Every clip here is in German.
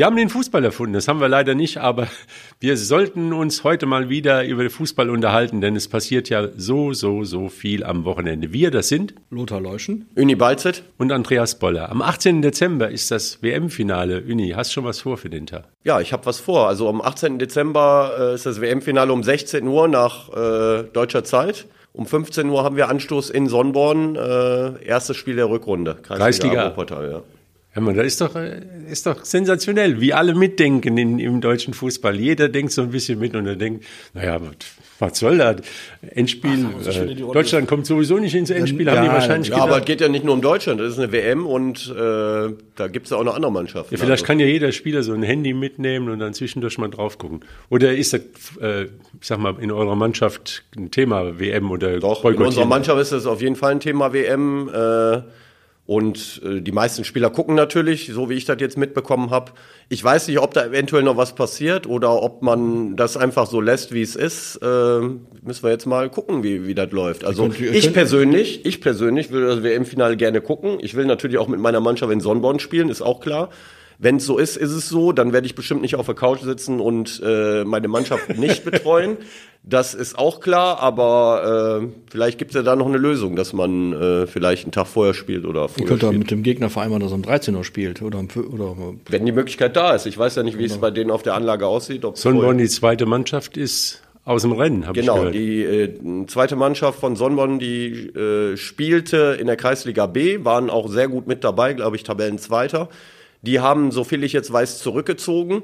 Wir haben den Fußball erfunden, das haben wir leider nicht, aber wir sollten uns heute mal wieder über den Fußball unterhalten, denn es passiert ja so, so, so viel am Wochenende. Wir, das sind Lothar Leuschen, Uni Balzet und Andreas Boller. Am 18. Dezember ist das WM-Finale. Uni, hast du schon was vor für den Tag? Ja, ich habe was vor. Also am 18. Dezember äh, ist das WM-Finale um 16 Uhr nach äh, deutscher Zeit. Um 15 Uhr haben wir Anstoß in Sonnborn, äh, erstes Spiel der Rückrunde. Kreisliga. Wuppertal, ja. Das ist doch, äh, ist doch sensationell, wie alle mitdenken in, im deutschen Fußball. Jeder denkt so ein bisschen mit und er denkt, naja, was soll das? Endspiel, Ach, äh, Deutschland kommt sowieso nicht ins Endspiel, ja, haben die wahrscheinlich Ja, gedacht. aber es geht ja nicht nur um Deutschland, das ist eine WM und äh, da gibt es ja auch noch andere Mannschaften. Ja, vielleicht also. kann ja jeder Spieler so ein Handy mitnehmen und dann zwischendurch mal drauf gucken. Oder ist das, äh, ich sag mal, in eurer Mannschaft ein Thema WM oder Doch, in unserer Mannschaft ist das auf jeden Fall ein Thema WM. Äh, und äh, die meisten Spieler gucken natürlich, so wie ich das jetzt mitbekommen habe. Ich weiß nicht, ob da eventuell noch was passiert oder ob man das einfach so lässt, wie es ist. Äh, müssen wir jetzt mal gucken, wie, wie das läuft. Also könnt, ich persönlich, ich persönlich will das WM-Finale gerne gucken. Ich will natürlich auch mit meiner Mannschaft in Sonnborn spielen, ist auch klar. Wenn es so ist, ist es so. Dann werde ich bestimmt nicht auf der Couch sitzen und äh, meine Mannschaft nicht betreuen. Das ist auch klar, aber äh, vielleicht gibt es ja da noch eine Lösung, dass man äh, vielleicht einen Tag vorher spielt oder vorher. Ihr könnt spielt. mit dem Gegner vereinbaren, dass er um 13 Uhr spielt oder, oder Wenn die Möglichkeit da ist. Ich weiß ja nicht, wie es bei denen auf der Anlage aussieht. Sonnenborn die zweite Mannschaft ist aus dem Rennen, habe genau, ich gehört. Genau, die äh, zweite Mannschaft von Sonnenborn, die äh, spielte in der Kreisliga B, waren auch sehr gut mit dabei, glaube ich, Tabellenzweiter. Die haben, so viel ich jetzt weiß, zurückgezogen.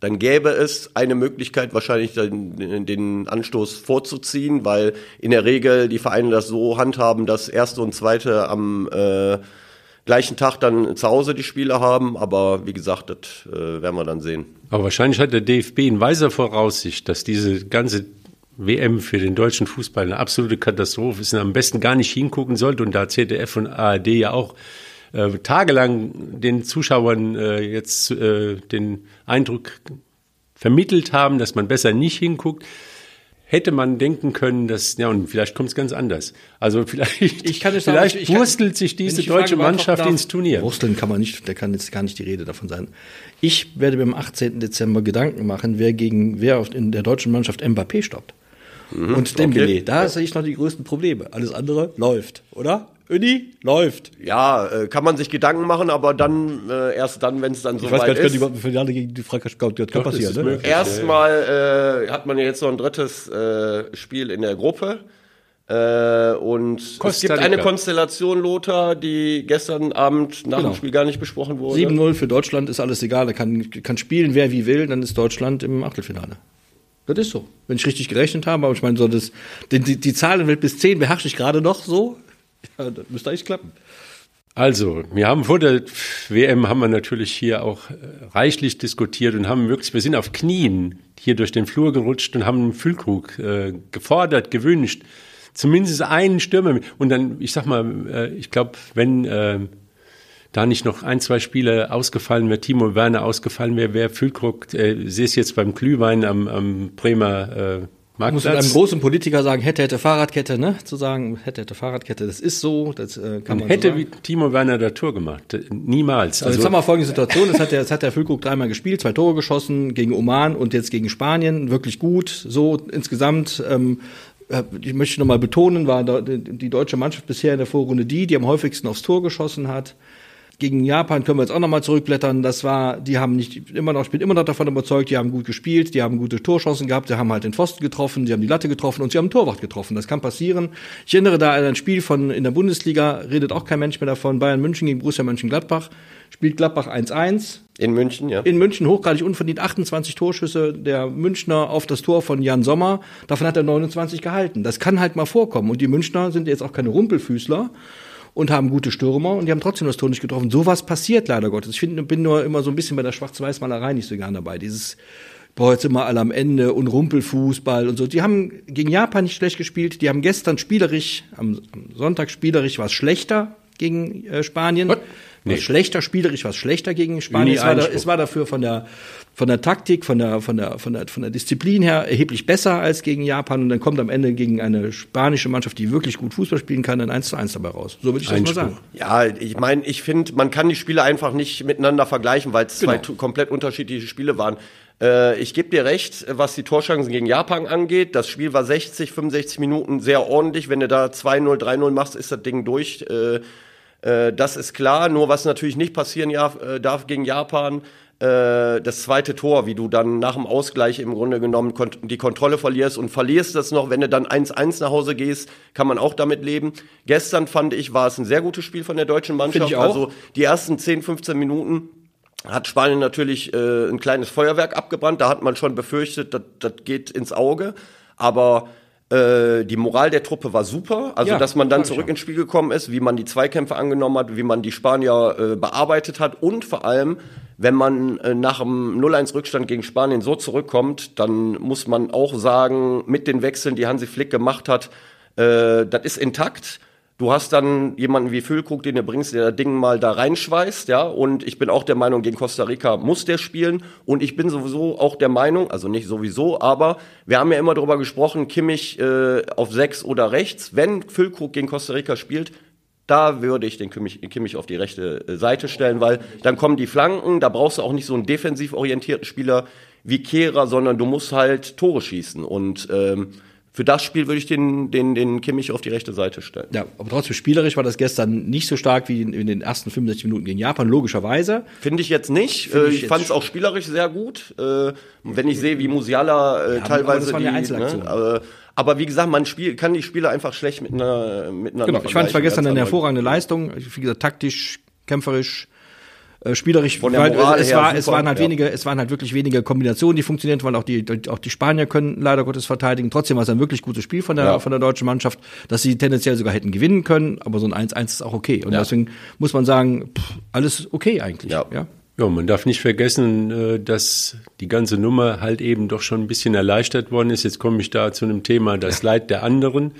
Dann gäbe es eine Möglichkeit, wahrscheinlich den, den Anstoß vorzuziehen, weil in der Regel die Vereine das so handhaben, dass erste und zweite am äh, gleichen Tag dann zu Hause die Spiele haben. Aber wie gesagt, das äh, werden wir dann sehen. Aber wahrscheinlich hat der DFB in weiser Voraussicht, dass diese ganze WM für den deutschen Fußball eine absolute Katastrophe ist und am besten gar nicht hingucken sollte. Und da ZDF und ARD ja auch äh, tagelang den Zuschauern äh, jetzt äh, den Eindruck vermittelt haben, dass man besser nicht hinguckt, hätte man denken können, dass, ja, und vielleicht kommt es ganz anders. Also vielleicht, ich kann es vielleicht sagen, ich wurstelt kann, sich diese deutsche Mannschaft ins Turnier. Wursteln kann man nicht, da kann jetzt gar nicht die Rede davon sein. Ich werde mir am 18. Dezember Gedanken machen, wer gegen, wer in der deutschen Mannschaft Mbappé stoppt. Mhm, und Dembele, okay. da sehe ich noch die größten Probleme. Alles andere läuft, oder? Uni läuft. Ja, äh, kann man sich Gedanken machen, aber dann äh, erst dann, wenn es dann so ich weiß weit ist. Ich weiß Finale gegen die Frankreich das kann Doch, passieren. Ne? Erstmal äh, hat man ja jetzt noch ein drittes äh, Spiel in der Gruppe. Äh, und Costa es gibt eine Konstellation, Lothar, die gestern Abend nach genau. dem Spiel gar nicht besprochen wurde. 7-0 für Deutschland ist alles egal. Da kann, kann spielen, wer wie will, dann ist Deutschland im Achtelfinale. Das ist so. Wenn ich richtig gerechnet habe, aber ich meine, so das, die, die, die Zahlenwelt bis 10 beherrsche ich gerade noch so. Ja, das müsste eigentlich klappen. Also, wir haben vor der WM haben wir natürlich hier auch äh, reichlich diskutiert und haben wirklich, wir sind auf Knien hier durch den Flur gerutscht und haben einen Füllkrug äh, gefordert, gewünscht. Zumindest einen Stürmer. Und dann, ich sag mal, äh, ich glaube, wenn äh, da nicht noch ein, zwei Spiele ausgefallen wäre, Timo Werner ausgefallen wäre, wäre Füllkrug, äh, sehe es jetzt beim Glühwein am, am Bremer äh, Marktplatz. Muss einem großen Politiker sagen, hätte, hätte Fahrradkette, ne? Zu sagen, hätte, hätte Fahrradkette, das ist so, das äh, kann man Hätte so wie Timo Werner der Tour gemacht, niemals. Also, also jetzt haben wir folgende Situation, es hat der, es hat der Füllkrug dreimal gespielt, zwei Tore geschossen gegen Oman und jetzt gegen Spanien, wirklich gut, so insgesamt, ähm, äh, ich möchte nochmal betonen, war die deutsche Mannschaft bisher in der Vorrunde die, die am häufigsten aufs Tor geschossen hat gegen Japan können wir jetzt auch nochmal zurückblättern. Das war, die haben nicht immer noch, ich bin immer noch davon überzeugt, die haben gut gespielt, die haben gute Torchancen gehabt, die haben halt den Pfosten getroffen, die haben die Latte getroffen und sie haben Torwart getroffen. Das kann passieren. Ich erinnere da an ein Spiel von in der Bundesliga, redet auch kein Mensch mehr davon, Bayern München gegen Borussia Mönchengladbach. Spielt Gladbach 1-1. In München, ja. In München hochgradig unverdient 28 Torschüsse der Münchner auf das Tor von Jan Sommer. Davon hat er 29 gehalten. Das kann halt mal vorkommen. Und die Münchner sind jetzt auch keine Rumpelfüßler und haben gute Stürmer und die haben trotzdem das Tor nicht getroffen. Sowas passiert leider Gottes. Ich find, bin nur immer so ein bisschen bei der Schwarz-Weiß-Malerei nicht so gern dabei. Dieses, boah, jetzt immer alle am Ende und Rumpelfußball und so. Die haben gegen Japan nicht schlecht gespielt. Die haben gestern spielerisch, am, am Sonntag spielerisch war es schlechter gegen äh, Spanien. What? nee. was schlechter, spielerisch was schlechter gegen Spanien. Es war, da, es war, dafür von der, von der Taktik, von der, von, der, von, der, von der Disziplin her erheblich besser als gegen Japan. Und dann kommt am Ende gegen eine spanische Mannschaft, die wirklich gut Fußball spielen kann, ein 1 zu 1 dabei raus. So würde ich das Einspruch. mal sagen. Ja, ich meine, ich finde, man kann die Spiele einfach nicht miteinander vergleichen, weil es genau. zwei komplett unterschiedliche Spiele waren. Äh, ich gebe dir recht, was die Torschancen gegen Japan angeht. Das Spiel war 60, 65 Minuten sehr ordentlich. Wenn du da 2-0, 3-0 machst, ist das Ding durch. Äh, äh, das ist klar. Nur was natürlich nicht passieren darf gegen Japan, äh, das zweite Tor, wie du dann nach dem Ausgleich im Grunde genommen die Kontrolle verlierst und verlierst das noch, wenn du dann 1-1 nach Hause gehst, kann man auch damit leben. Gestern fand ich, war es ein sehr gutes Spiel von der deutschen Mannschaft. Also die ersten 10, 15 Minuten hat Spanien natürlich äh, ein kleines Feuerwerk abgebrannt. Da hat man schon befürchtet, das, das geht ins Auge. Aber äh, die Moral der Truppe war super. Also, ja, dass man dann zurück ins Spiel gekommen ist, wie man die Zweikämpfe angenommen hat, wie man die Spanier äh, bearbeitet hat und vor allem, wenn man äh, nach dem 0-1-Rückstand gegen Spanien so zurückkommt, dann muss man auch sagen, mit den Wechseln, die Hansi Flick gemacht hat, äh, das ist intakt. Du hast dann jemanden wie Füllkrug, den du bringst, der das Ding mal da reinschweißt, ja. Und ich bin auch der Meinung, gegen Costa Rica muss der spielen. Und ich bin sowieso auch der Meinung, also nicht sowieso, aber wir haben ja immer darüber gesprochen, Kimmich äh, auf sechs oder rechts. Wenn Füllkrug gegen Costa Rica spielt, da würde ich den Kimmich, Kimmich auf die rechte äh, Seite stellen, weil dann kommen die Flanken, da brauchst du auch nicht so einen defensiv orientierten Spieler wie Kehrer, sondern du musst halt Tore schießen. Und ähm, für das Spiel würde ich den, den, den Kimmich auf die rechte Seite stellen. Ja, aber trotzdem spielerisch war das gestern nicht so stark wie in, in den ersten 65 Minuten gegen Japan, logischerweise. Finde ich jetzt nicht. Find ich, ich fand es auch spielerisch sehr gut. Äh, wenn ich sehe, wie Musiala äh, ja, teilweise die, ne, äh, aber wie gesagt, man spiel, kann die Spiele einfach schlecht miteinander, miteinander Genau, ich fand es war gestern eine hervorragende Leistung. Wie gesagt, taktisch, kämpferisch, äh, spielerisch Von der Moral es, war, es waren halt ja. wenige, es waren halt wirklich wenige Kombinationen, die funktioniert, weil auch die, auch die Spanier können leider Gottes verteidigen. Trotzdem war es ein wirklich gutes Spiel von der, ja. von der deutschen Mannschaft, dass sie tendenziell sogar hätten gewinnen können, aber so ein 1-1 ist auch okay. Und ja. deswegen muss man sagen, pff, alles okay eigentlich. Ja. ja. Ja, man darf nicht vergessen, äh, dass die ganze Nummer halt eben doch schon ein bisschen erleichtert worden ist. Jetzt komme ich da zu einem Thema, das Leid der anderen.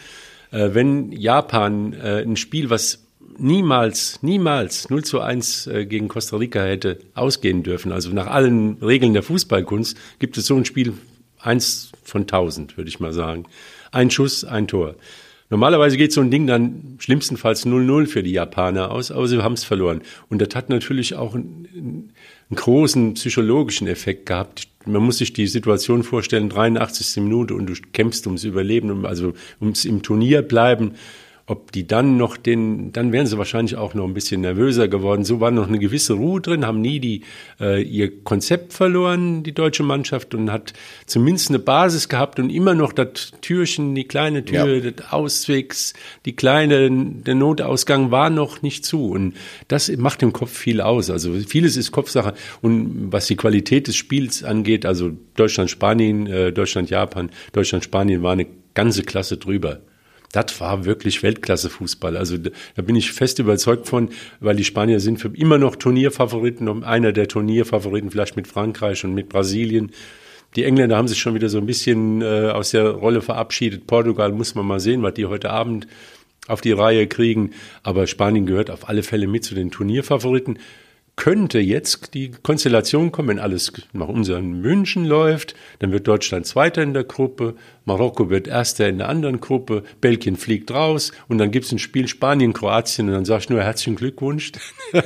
Äh, wenn Japan ein Spiel, was niemals, niemals 0 zu 1 äh, gegen Costa Rica hätte ausgehen dürfen. Also nach allen Regeln der Fußballkunst gibt es so ein Spiel eins von tausend, würde ich mal sagen. Ein Schuss, ein Tor. Normalerweise geht so ein Ding dann schlimmstenfalls 0-0 für die Japaner aus, aber sie haben es verloren. Und das hat natürlich auch einen, einen, großen psychologischen Effekt gehabt. Man muss sich die Situation vorstellen, 83. Minute und du kämpfst ums Überleben, also ums im Turnier bleiben ob die dann noch den, dann wären sie wahrscheinlich auch noch ein bisschen nervöser geworden. So war noch eine gewisse Ruhe drin, haben nie die, äh, ihr Konzept verloren, die deutsche Mannschaft, und hat zumindest eine Basis gehabt und immer noch das Türchen, die kleine Tür, ja. des Auswegs, die kleine, der Notausgang war noch nicht zu. Und das macht im Kopf viel aus. Also vieles ist Kopfsache. Und was die Qualität des Spiels angeht, also Deutschland, Spanien, äh, Deutschland, Japan, Deutschland, Spanien war eine ganze Klasse drüber das war wirklich Weltklasse-Fußball. Also da bin ich fest überzeugt von, weil die Spanier sind für immer noch Turnierfavoriten, einer der Turnierfavoriten vielleicht mit Frankreich und mit Brasilien. Die Engländer haben sich schon wieder so ein bisschen äh, aus der Rolle verabschiedet. Portugal muss man mal sehen, was die heute Abend auf die Reihe kriegen. Aber Spanien gehört auf alle Fälle mit zu den Turnierfavoriten könnte jetzt die Konstellation kommen, wenn alles nach unseren Wünschen läuft, dann wird Deutschland Zweiter in der Gruppe, Marokko wird Erster in der anderen Gruppe, Belgien fliegt raus und dann gibt es ein Spiel Spanien-Kroatien und dann sag ich nur herzlichen Glückwunsch.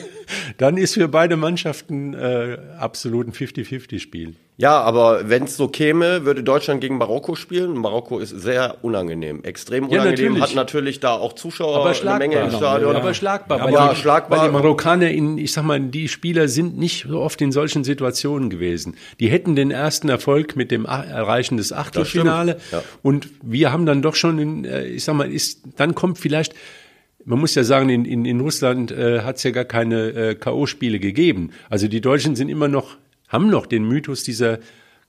dann ist für beide Mannschaften äh, absolut ein 50-50-Spiel. Ja, aber wenn es so käme, würde Deutschland gegen Marokko spielen. Marokko ist sehr unangenehm, extrem unangenehm. Ja, natürlich. Hat natürlich da auch Zuschauer, eine Menge im Stadion. Ja. Aber schlagbar. Ja, aber die, schlagbar. Weil die Marokkaner, in, ich sag mal, die Spieler sind nicht so oft in solchen Situationen gewesen. Die hätten den ersten Erfolg mit dem Erreichen des Achtelfinale. Ja. Und wir haben dann doch schon, in, äh, ich sag mal, ist, dann kommt vielleicht man muss ja sagen, in, in, in Russland äh, hat es ja gar keine äh, K.O.-Spiele gegeben. Also die Deutschen sind immer noch haben noch den Mythos dieser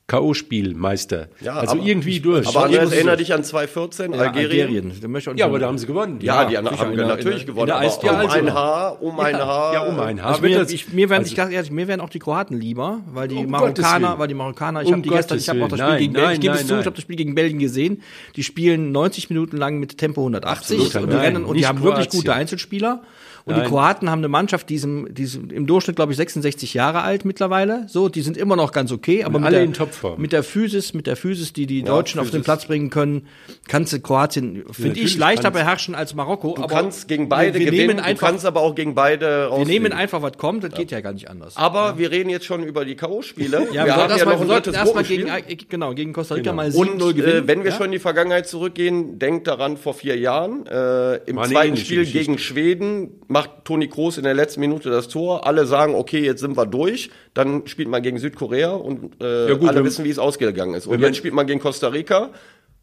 K.O.-Spielmeister. Ja, also aber- irgendwie durch. Aber Andreas, erinnere dich an 2014, Ja, Algerien. Da möchte ich auch nicht ja, aber da haben sie gewonnen. Ja, die sicher, haben in der- natürlich in gewonnen, in Eisdiele um also. ein Haar, um ein Haar. Ja, um ein Haar. Also mir, das- ich, mir wären, also- ich, ganz ehrlich, mir wären auch die Kroaten lieber, weil die Um Marokkaner, weil die Marokkaner, ich Um habe die gestern, ich habe auch das Spiel Gottes gegen. Belgien, ich gebe Nein, es zu, nein, ich habe das Spiel gegen Belgien gesehen. Die spielen 90 Minuten lang mit Tempo 180 Absolut, und die nein, rennen und die haben wirklich gute Einzelspieler. Und die Nein. Kroaten haben eine Mannschaft, die sind, die sind im Durchschnitt, glaube ich, 66 Jahre alt mittlerweile. So, die sind immer noch ganz okay, aber mit der, mit der Physis, mit der Physis, die die Deutschen auf den Physis. Platz bringen können, kannst du Kroatien, finde ich, natürlich leichter beherrschen als Marokko. Du aber kannst gegen beide wir, wir gewinnen, nehmen einfach, du kannst aber auch gegen beide wir rausfliegen. nehmen einfach, was kommt, das geht ja gar nicht anders. Aber wir reden jetzt schon über die K.O.-Spiele. Ja, wir, wir haben ja erstmal, noch wir ein sollten erstmal Gruppenspiel. gegen, äh, genau, gegen Costa Rica Genau. mal Und 7-0 gewinnen. äh, wenn wir ja? schon in die Vergangenheit zurückgehen, denkt daran, vor vier Jahren, äh, im War zweiten Spiel gegen Schweden macht Toni Kroos in der letzten Minute das Tor. Alle sagen, okay, jetzt sind wir durch. Dann spielt man gegen Südkorea und äh, Ja, gut, alle wissen, wie es ausgegangen ist. Und jetzt spielt man gegen Costa Rica.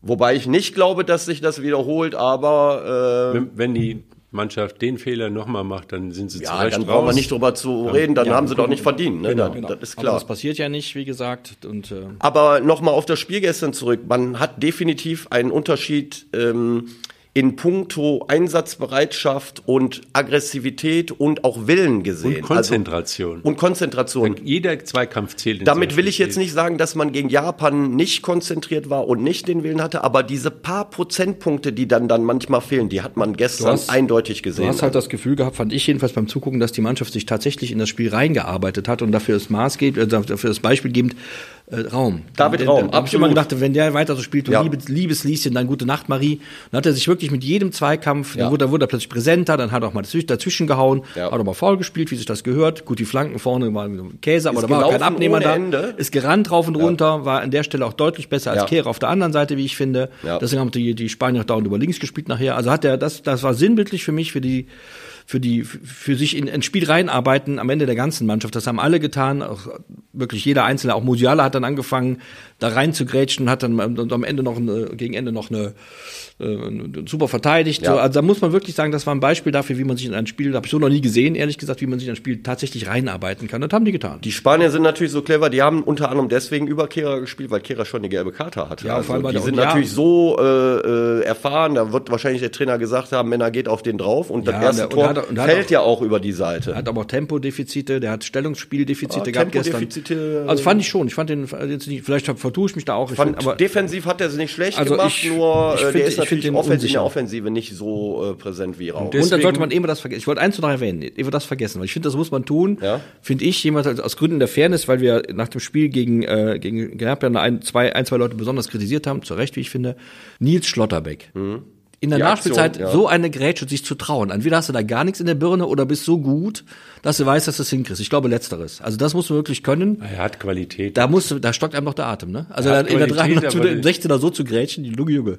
Wobei ich nicht glaube, dass sich das wiederholt, aber äh, Wenn, wenn die Mannschaft den Fehler nochmal macht, dann sind sie ja, zurecht dann brauchen wir nicht drüber zu reden, dann Ja, haben sie doch nicht verdient. Ne? Genau, das, genau. das ist Aber klar. das passiert ja nicht, wie gesagt. Und, äh, Aber nochmal auf das Spiel gestern zurück. Man hat definitiv einen Unterschied ähm, in puncto Einsatzbereitschaft und Aggressivität und auch Willen gesehen. Und Konzentration. Also, und Konzentration. Jeder Zweikampf zählt. in Damit will ich jetzt nicht sagen, dass man gegen Japan nicht konzentriert war und nicht den Willen hatte, aber diese paar Prozentpunkte, die dann, dann manchmal fehlen, die hat man gestern hast- eindeutig Du gesehen. hast halt das Gefühl gehabt, fand ich jedenfalls beim Zugucken, dass die Mannschaft sich tatsächlich in das Spiel reingearbeitet hat und dafür das Maß gibt, äh, dafür das Beispiel gibt, äh, Raum. David Den- Raum, Da hab ich immer gedacht, wenn der weiter so spielt, du Ja. liebes, liebes Lieschen, dann gute Nacht, Marie. Dann hat er sich wirklich mit jedem Zweikampf, Ja. dann wurde, wurde er plötzlich präsenter, dann hat er auch mal dazwischen, gehauen, Ja. hat auch mal faul gespielt, wie sich das gehört. Gut, die Flanken vorne waren Käse, aber Ist da war kein Abnehmer da. Ende. Ist gerannt rauf und runter, war an der Stelle auch deutlich besser als. Kehrer auf der anderen Seite, wie ich finde. Deswegen haben die, die Spanier auch dauernd über links gespielt nachher. Also hat er, das, das war sinnbildlich für mich, für die, für die, für sich in ein Spiel reinarbeiten am Ende der ganzen Mannschaft. Das haben alle getan, auch wirklich jeder Einzelne. Auch Musiala hat dann angefangen, da rein zu grätschen, hat dann am- am Ende noch eine, gegen Ende noch eine, äh, super verteidigt. Ja. So, also da muss man wirklich sagen, das war ein Beispiel dafür, wie man sich in ein Spiel, habe ich so noch nie gesehen, ehrlich gesagt, wie man sich in ein Spiel tatsächlich reinarbeiten kann. Das haben die getan. Die Spanier sind natürlich so clever, die haben unter anderem deswegen über Kehrer gespielt, weil Kehrer schon eine gelbe Karte hatte. Ja, vor allem die sind und ja. natürlich so äh, äh, erfahren, da wird wahrscheinlich der Trainer gesagt haben, Männer geht auf den drauf und Ja, das erste der- Tor und hat- und fällt auch- ja auch über die Seite. Er hat aber auch Tempodefizite, der hat Stellungsspieldefizite Ah, gehabt gestern. Tempodefizite, Also fand ich schon. Ich fand den jetzt nicht, vielleicht vertue ich mich da auch. Ich Fand, find, aber defensiv hat er es nicht schlecht Also gemacht, ich- nur ich äh, find- der ist ich natürlich in der Offensive nicht so äh, präsent wie Raum. Und dann Deswegen- sollte man immer das vergessen. Ich wollte eins noch erwähnen, ich das vergessen, weil ich finde, das muss man tun. Ja. Finde ich jemand als- aus Gründen der Fairness, weil wir nach dem Spiel gegen äh, gegen Gerber ein, zwei, ein, zwei Leute besonders kritisiert haben, zu Recht, wie ich finde. Nils Schlotterbeck. In der Die Nachspielzeit Aktion, ja. so eine Grätsche sich zu trauen. Entweder hast du da gar nichts in der Birne oder bist so gut, dass du weißt, dass du es hinkriegst. Ich glaube letzteres. Also das musst du wirklich können. Er hat Qualität. Da musst du, da stockt einem noch der Atem, ne? Also in der Qualität, 300 aber im 16er so zu grätschen, die Lunge Junge.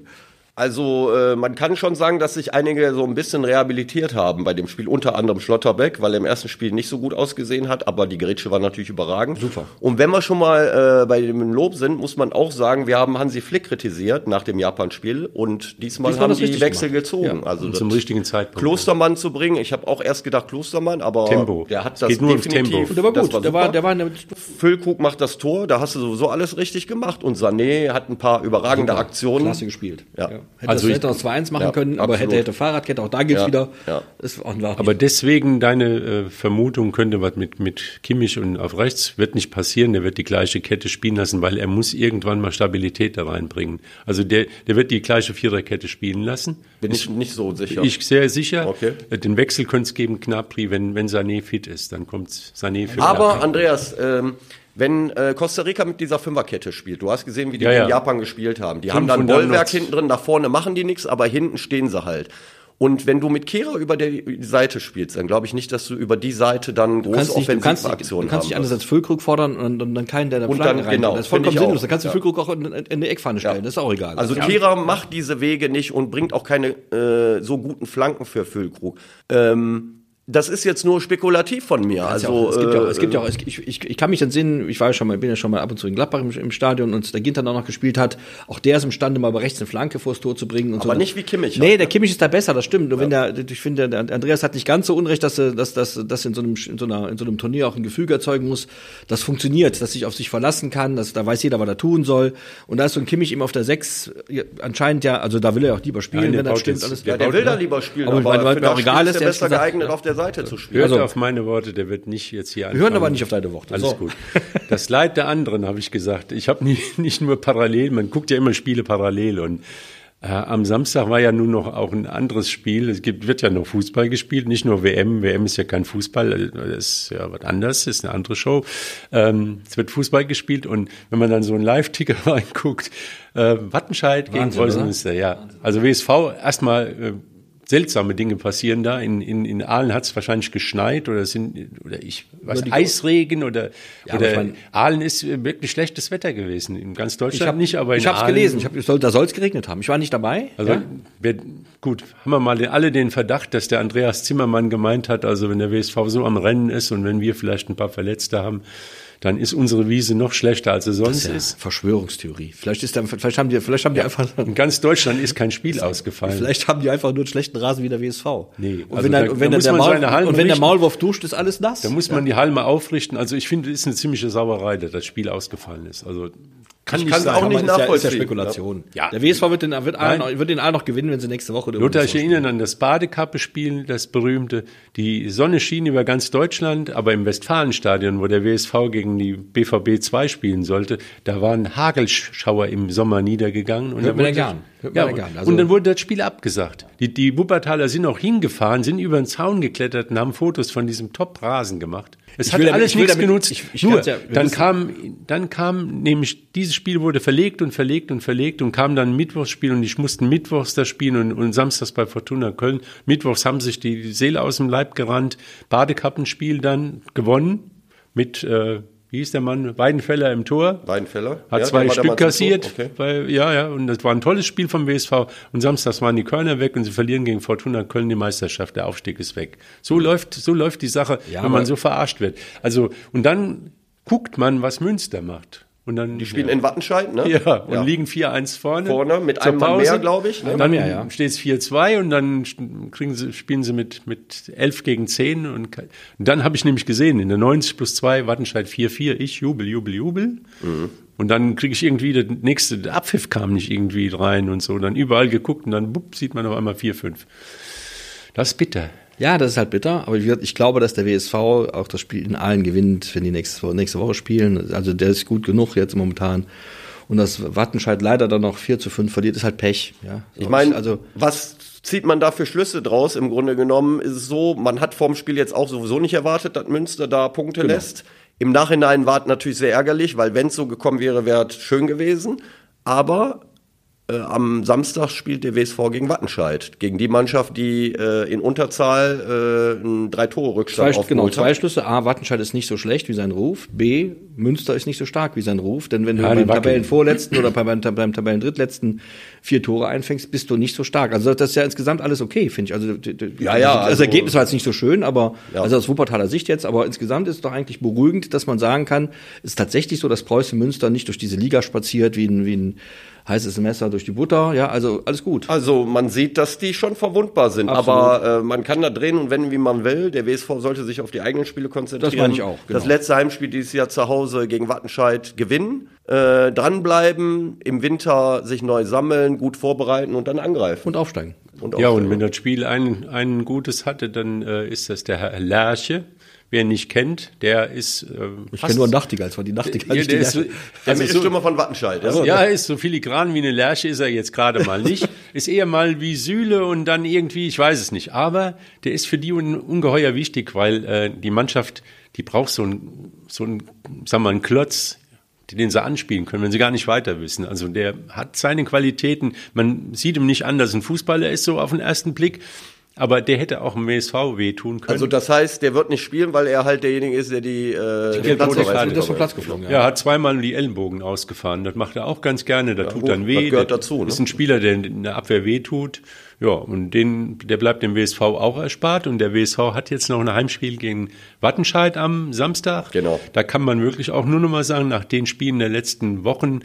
Also äh, man kann schon sagen, dass sich einige so ein bisschen rehabilitiert haben bei dem Spiel, unter anderem Schlotterbeck, weil er im ersten Spiel nicht so gut ausgesehen hat, aber die Grätsche war natürlich überragend. Super. Und wenn wir schon mal äh, bei dem Lob sind, muss man auch sagen, wir haben Hansi Flick kritisiert nach dem Japan-Spiel und diesmal, Diesmal haben das die Wechsel gemacht. gezogen. Ja. Also zum richtigen Zeitpunkt. Klostermann zu bringen, ich habe auch erst gedacht Klostermann, aber Tempo. der hat das geht nur definitiv. Tempo. Und der war das gut. der, war, super. der war in der Füllkrug macht das Tor, da hast du sowieso alles richtig gemacht und Sané hat ein paar überragende Aktionen. Klasse gespielt. Ja. Hätte, Also das, ich- hätte das 2-1 machen Ja, können, aber absolut. hätte, hätte Fahrradkette, auch da gibt's Ja, wieder. ja. Auch Aber deswegen deine äh, Vermutung könnte was mit, mit Kimmich und auf rechts wird nicht passieren. Der wird die gleiche Kette spielen lassen, weil er muss irgendwann mal Stabilität da reinbringen. Also der, der wird die gleiche Viererkette spielen lassen. Bin ich nicht so sicher. Ich sehr sicher. Okay. Äh, Den Wechsel könnte es geben, Knapri, wenn, wenn Sané fit ist, dann kommt Sané für Aber. Andreas, ähm, wenn äh, Costa Rica mit dieser Fünferkette spielt, du hast gesehen, wie die Ja, ja. in Japan gespielt haben. Die Fünf haben dann Bollwerk hinten drin, nach vorne machen die nichts, aber hinten stehen sie halt. Und wenn du mit Kehrer über die Seite spielst, dann glaube ich nicht, dass du über die Seite dann große du kannst, nicht, du kannst nicht haben anders als Füllkrug fordern und, und dann keinen, der da dann- rein genau, Das ist vollkommen sinnlos. Da kannst du Ja. Füllkrug auch in, in eine Eckpfanne stellen. Das ist auch egal. Also ja. Kehrer macht diese Wege nicht und bringt auch keine äh, so guten Flanken für Füllkrug. Ähm, das ist jetzt nur spekulativ von mir. Also, ja auch, es gibt ja auch, es äh, gibt ja auch ich, ich, ich kann mich entsinnen, ich war ja schon mal, bin ja schon mal ab und zu in Gladbach im, im Stadion und der Ginter auch noch gespielt hat. Auch der ist imstande, mal bei rechts eine Flanke vors Tor zu bringen und Aber so. nicht wie Kimmich Nee, der? Kimmich ist da besser, das stimmt. Nur wenn der, ich finde, der Andreas hat nicht ganz so unrecht, dass er, dass, dass, dass in so einem, in so einer, in so einem Turnier auch ein Gefüge erzeugen muss, das funktioniert, dass sich auf sich verlassen kann, dass, da weiß jeder, was er tun soll. Und da ist so ein Kimmich immer auf der Sechs, ja, anscheinend ja, also da will er ja auch lieber spielen, Nein, der wenn das stimmt alles. ja, der baut will da lieber spielen, Aber aber, weil- weil für mir auch das egal ist, er ehrlich besser geeignet, auf der Seite zu spielen. Hört Also- auf meine Worte, der wird nicht jetzt hier Wir hören aber nicht auf deine Worte. Alles So. gut. Das Leid der anderen, habe ich gesagt. Ich habe nicht, nicht nur parallel, man guckt ja immer Spiele parallel und äh, am Samstag war ja nun noch auch ein anderes Spiel. Es gibt, wird ja noch Fußball gespielt, nicht nur WM. WM ist ja kein Fußball, das ist ja was anderes, ist eine andere Show. Ähm, es wird Fußball gespielt und wenn man dann so einen Live-Ticker reinguckt, äh, Wattenscheid gegen Wahnsinn, Preußen-Münster, ja. Also WSV erstmal äh, seltsame Dinge passieren da. In, in, in Aalen hat es wahrscheinlich geschneit oder sind oder ich was Eisregen oder Ja, oder ich mein- Aalen ist wirklich schlechtes Wetter gewesen. In ganz Deutschland Ich habe nicht, aber in ich habe es gelesen. Ich hab, soll, da soll es geregnet haben. Ich war nicht dabei. Also ja? wir, gut, haben wir mal alle den Verdacht, dass der Andreas Zimmermann gemeint hat, also wenn der WSV so am Rennen ist und wenn wir vielleicht ein paar Verletzte haben, dann ist unsere Wiese noch schlechter, als sie sonst ja, ist. Verschwörungstheorie. Vielleicht ist da, vielleicht haben die, vielleicht haben die einfach, In ganz Deutschland ist kein Spiel ausgefallen. vielleicht haben die einfach nur einen schlechten Rasen wie der WSV. Nee, und also wenn, da- dann, und wenn da dann muss der Maul, und wenn der. Maulwurf duscht, ist alles nass. Da muss man die Halme aufrichten. Also ich finde, es ist eine ziemliche Sauerei, dass das Spiel ausgefallen ist. Also kann Ich kann's sein. auch nicht ist ja, ist ja nachvollziehen. Spekulation. Ja. Der WSV wird den, wird, noch- wird den Aalen noch gewinnen, wenn sie nächste Woche Lothar, ich erinnere an das Badekappe-Spiel, das berühmte. Die Sonne schien über ganz Deutschland, aber im Westfalenstadion, wo der WSV gegen die BVB 2 spielen sollte, da waren Hagelschauer im Sommer niedergegangen. Und Hört dann man wurde- ja Ja. Also- und dann wurde das Spiel abgesagt. Die, die Wuppertaler sind auch hingefahren, sind über den Zaun geklettert und haben Fotos von diesem Top-Rasen gemacht. Es Ich hat damit- alles nichts damit- genutzt. ich- ich Nur, ja- dann kam, dann kam nämlich, dieses Spiel wurde verlegt und verlegt und verlegt und kam dann ein Mittwochsspiel und ich musste mittwochs das spielen und, und samstags bei Fortuna Köln. Mittwochs haben sich die Seele aus dem Leib gerannt. Badekappenspiel dann gewonnen mit, äh, wie hieß der Mann? Weidenfeller im Tor. Weidenfeller? Hat Ja, zwei Stück kassiert. Okay. Weil, ja, ja, und das war ein tolles Spiel vom WSV. Und samstags waren die Körner weg und sie verlieren gegen Fortuna Köln die Meisterschaft. Der Aufstieg ist weg. So läuft, so läuft die Sache, Ja, wenn man so verarscht wird. Also, und dann guckt man, was Münster macht. Und dann, Die spielen ja. in Wattenscheid, ne? Ja, und liegen 4-1 vorne. Vorne, mit einem Mann Pause. mehr, glaube ich, ne? Und dann mehr, ja. steht es 4-2 und dann kriegen sie, spielen sie mit, mit 11 gegen 10. Und, und dann habe ich nämlich gesehen, in der 90 plus 2 Wattenscheid 4-4, ich jubel, jubel, jubel. Mhm. Und dann kriege ich irgendwie, der nächste der Abpfiff kam nicht irgendwie rein und so. Dann überall geguckt und dann bupp, sieht man auf einmal 4-5. Das ist bitter. Ja, das ist halt bitter, aber ich glaube, dass der WSV auch das Spiel in allen gewinnt, wenn die nächste, Woche- nächste Woche spielen. Also der ist gut genug jetzt momentan. Und das Wattenscheid leider dann noch 4 zu 5 verliert, ist halt Pech. Ja, Ich meine, also was zieht man da für Schlüsse draus? Im Grunde genommen ist es so, man hat vorm Spiel jetzt auch sowieso nicht erwartet, dass Münster da Punkte Genau. lässt. Im Nachhinein war es natürlich sehr ärgerlich, weil wenn es so gekommen wäre, wäre es schön gewesen. Aber äh, am Samstag spielt der WSV gegen Wattenscheid. Gegen die Mannschaft, die äh, in Unterzahl äh, einen Drei-Tore-Rückstand zwei, genau, aufgeholt zwei hat. Schlüsse. A, Wattenscheid ist nicht so schlecht wie sein Ruf. B, Münster ist nicht so stark wie sein Ruf. Denn wenn du Ja, die beim. Tabellenvorletzten oder beim, beim Tabellendrittletzten vier Tore einfängst, bist du nicht so stark. Also das ist ja insgesamt alles okay, finde ich. Also, Ja, ja, Das also- Ergebnis war jetzt nicht so schön, aber Ja. also aus Wuppertaler Sicht jetzt, aber insgesamt ist es doch eigentlich beruhigend, dass man sagen kann, es ist tatsächlich so, dass Preußen Münster nicht durch diese Liga spaziert wie ein, wie ein heißes Messer durch die Butter. Ja, also alles gut. Also man sieht, dass die schon verwundbar sind, Absolut. aber äh, man kann da drehen und wenden, wie man will. Der WSV sollte sich auf die eigenen Spiele konzentrieren. Das meine ich auch, genau. Das letzte Heimspiel dieses Jahr zu Hause gegen Wattenscheid gewinnen, äh, dranbleiben, im Winter sich neu sammeln, gut vorbereiten und dann angreifen. Und aufsteigen. Und Ja, aufsteigen. und wenn das Spiel ein, ein Gutes hatte, dann äh, ist das der Herr Lerche. Wer ihn nicht kennt, der ist. Ähm, Ich kenne nur Nachtigall, es war die Nachtigall. Ja, der ist, Lerche. der also so, Mittelstürmer von Wattenscheid. Ja? ja, er ist so filigran wie eine Lerche, ist er jetzt gerade mal nicht. Ist eher mal wie Sühle und dann irgendwie, ich weiß es nicht. Aber der ist für die un, ungeheuer wichtig, weil äh, die Mannschaft, die braucht so ein, so ein, sagen wir mal, einen Klotz, den sie anspielen können, wenn sie gar nicht weiter wissen. Also der hat seine Qualitäten. Man sieht ihm nicht an, dass er ein Fußballer ist, so auf den ersten Blick. Aber der hätte auch im WSV wehtun können. Also das heißt, der wird nicht spielen, weil er halt derjenige ist, der die, äh, Der Platzverweis ist vom Platz hat. geflogen, ja. Ja, hat zweimal die Ellenbogen ausgefahren. Das macht er auch ganz gerne. Da tut gut, dann weh. das gehört Der dazu, ne? Ist ein Spieler, der in der Abwehr weh tut. Ja, und den, der bleibt dem WSV auch erspart. Und der WSV hat jetzt noch ein Heimspiel gegen Wattenscheid am Samstag. Genau. Da kann man wirklich auch nur noch mal sagen, nach den Spielen der letzten Wochen,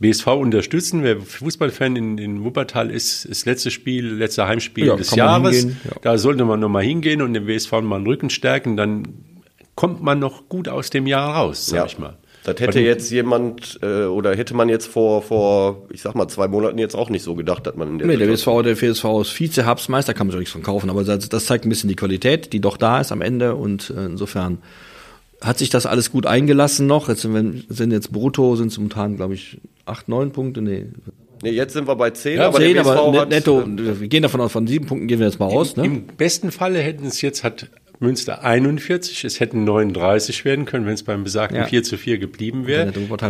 WSV unterstützen. Wer Fußballfan in, in Wuppertal ist, ist letztes Spiel, letzter Heimspiel Ja, des Jahres. ja. Da sollte man noch mal hingehen und dem WSV mal den Rücken stärken. Dann kommt man noch gut aus dem Jahr raus, sag Ja. ich mal. Das hätte jetzt jemand äh, oder hätte man jetzt vor, vor, ich sag mal, zwei Monaten jetzt auch nicht so gedacht, dass man in der Nee, der WSV, der VSV ist Vize-Herbstmeister, kann man sich auch nichts von kaufen, aber das, das zeigt ein bisschen die Qualität, die doch da ist am Ende und äh, insofern hat sich das alles gut eingelassen noch. Jetzt sind, wir, sind jetzt brutto, sind es momentan, glaube ich, acht, neun Punkte, nee. Nee, jetzt sind wir bei 10, Ja, aber zehn, der WSV aber net- hat, netto, wir gehen davon aus, von sieben Punkten gehen wir jetzt mal raus, ne? Im besten Falle hätten es jetzt, hat Münster 41, es hätten 39 werden können, wenn es beim besagten Ja. 4 zu 4 geblieben wäre.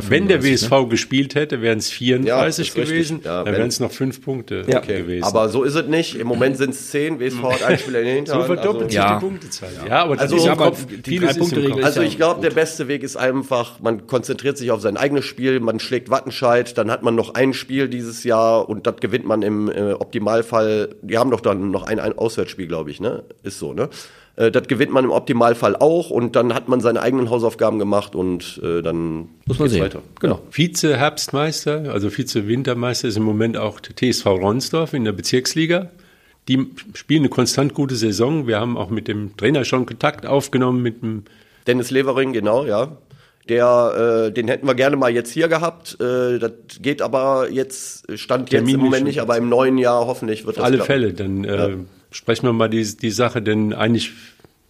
Wenn der 35, WSV gespielt hätte, wären es 34 Ja, gewesen. Ja, dann wären es noch fünf Punkte Ja. okay. gewesen. Aber so ist es nicht. Im Moment sind es 10, WSV hat ein Spieler in den so Hinterhand. verdoppelt sich Ja. die Punktezahl. Ja, aber Also, ist im Kopf, die vieles ist im Drei-Punkte-Regel Kopf. ist Also ich glaube, der beste Weg ist einfach, man konzentriert sich auf sein eigenes Spiel, man schlägt Wattenscheid, dann hat man noch ein Spiel dieses Jahr und das gewinnt man im äh, Optimalfall. Die haben doch dann noch ein, ein Auswärtsspiel, glaube ich, ne? Ist so, ne? Äh, das gewinnt man im Optimalfall auch und dann hat man seine eigenen Hausaufgaben gemacht und äh, dann Muss man sehen. weiter. Genau. Vize-Herbstmeister, also Vize-Wintermeister ist im Moment auch der TSV Ronsdorf in der Bezirksliga. Die spielen eine konstant gute Saison. Wir haben auch mit dem Trainer schon Kontakt aufgenommen, mit dem Dennis Levering, genau, ja. Der, äh, den hätten wir gerne mal jetzt hier gehabt. Äh, das geht aber jetzt, stand jetzt im Moment nicht, aber im neuen Jahr hoffentlich wird Auf das alle klappen. Fälle, dann äh, sprechen wir mal die, die Sache, denn eigentlich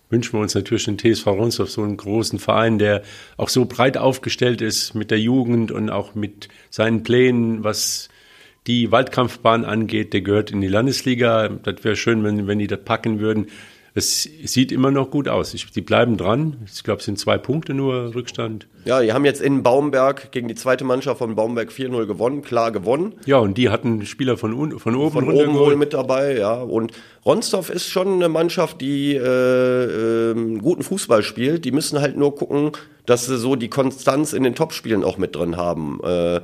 wünschen wir uns natürlich den TSV Ronsdorf, so einen großen Verein, der auch so breit aufgestellt ist mit der Jugend und auch mit seinen Plänen, was die Waldkampfbahn angeht, der gehört in die Landesliga. Das wäre schön, wenn, wenn die das packen würden. Es sieht immer noch gut aus. Ich, die bleiben dran. Ich glaube, es sind zwei Punkte nur Rückstand. Ja, die haben jetzt in Baumberg gegen die zweite Mannschaft von Baumberg 4-0 gewonnen, klar gewonnen. Ja, und die hatten Spieler von, un, von oben Von oben wohl mit dabei, ja. Und Ronsdorf ist schon eine Mannschaft, die äh, ähm, guten Fußball spielt. Die müssen halt nur gucken, dass sie so die Konstanz in den Topspielen auch mit drin haben. Äh,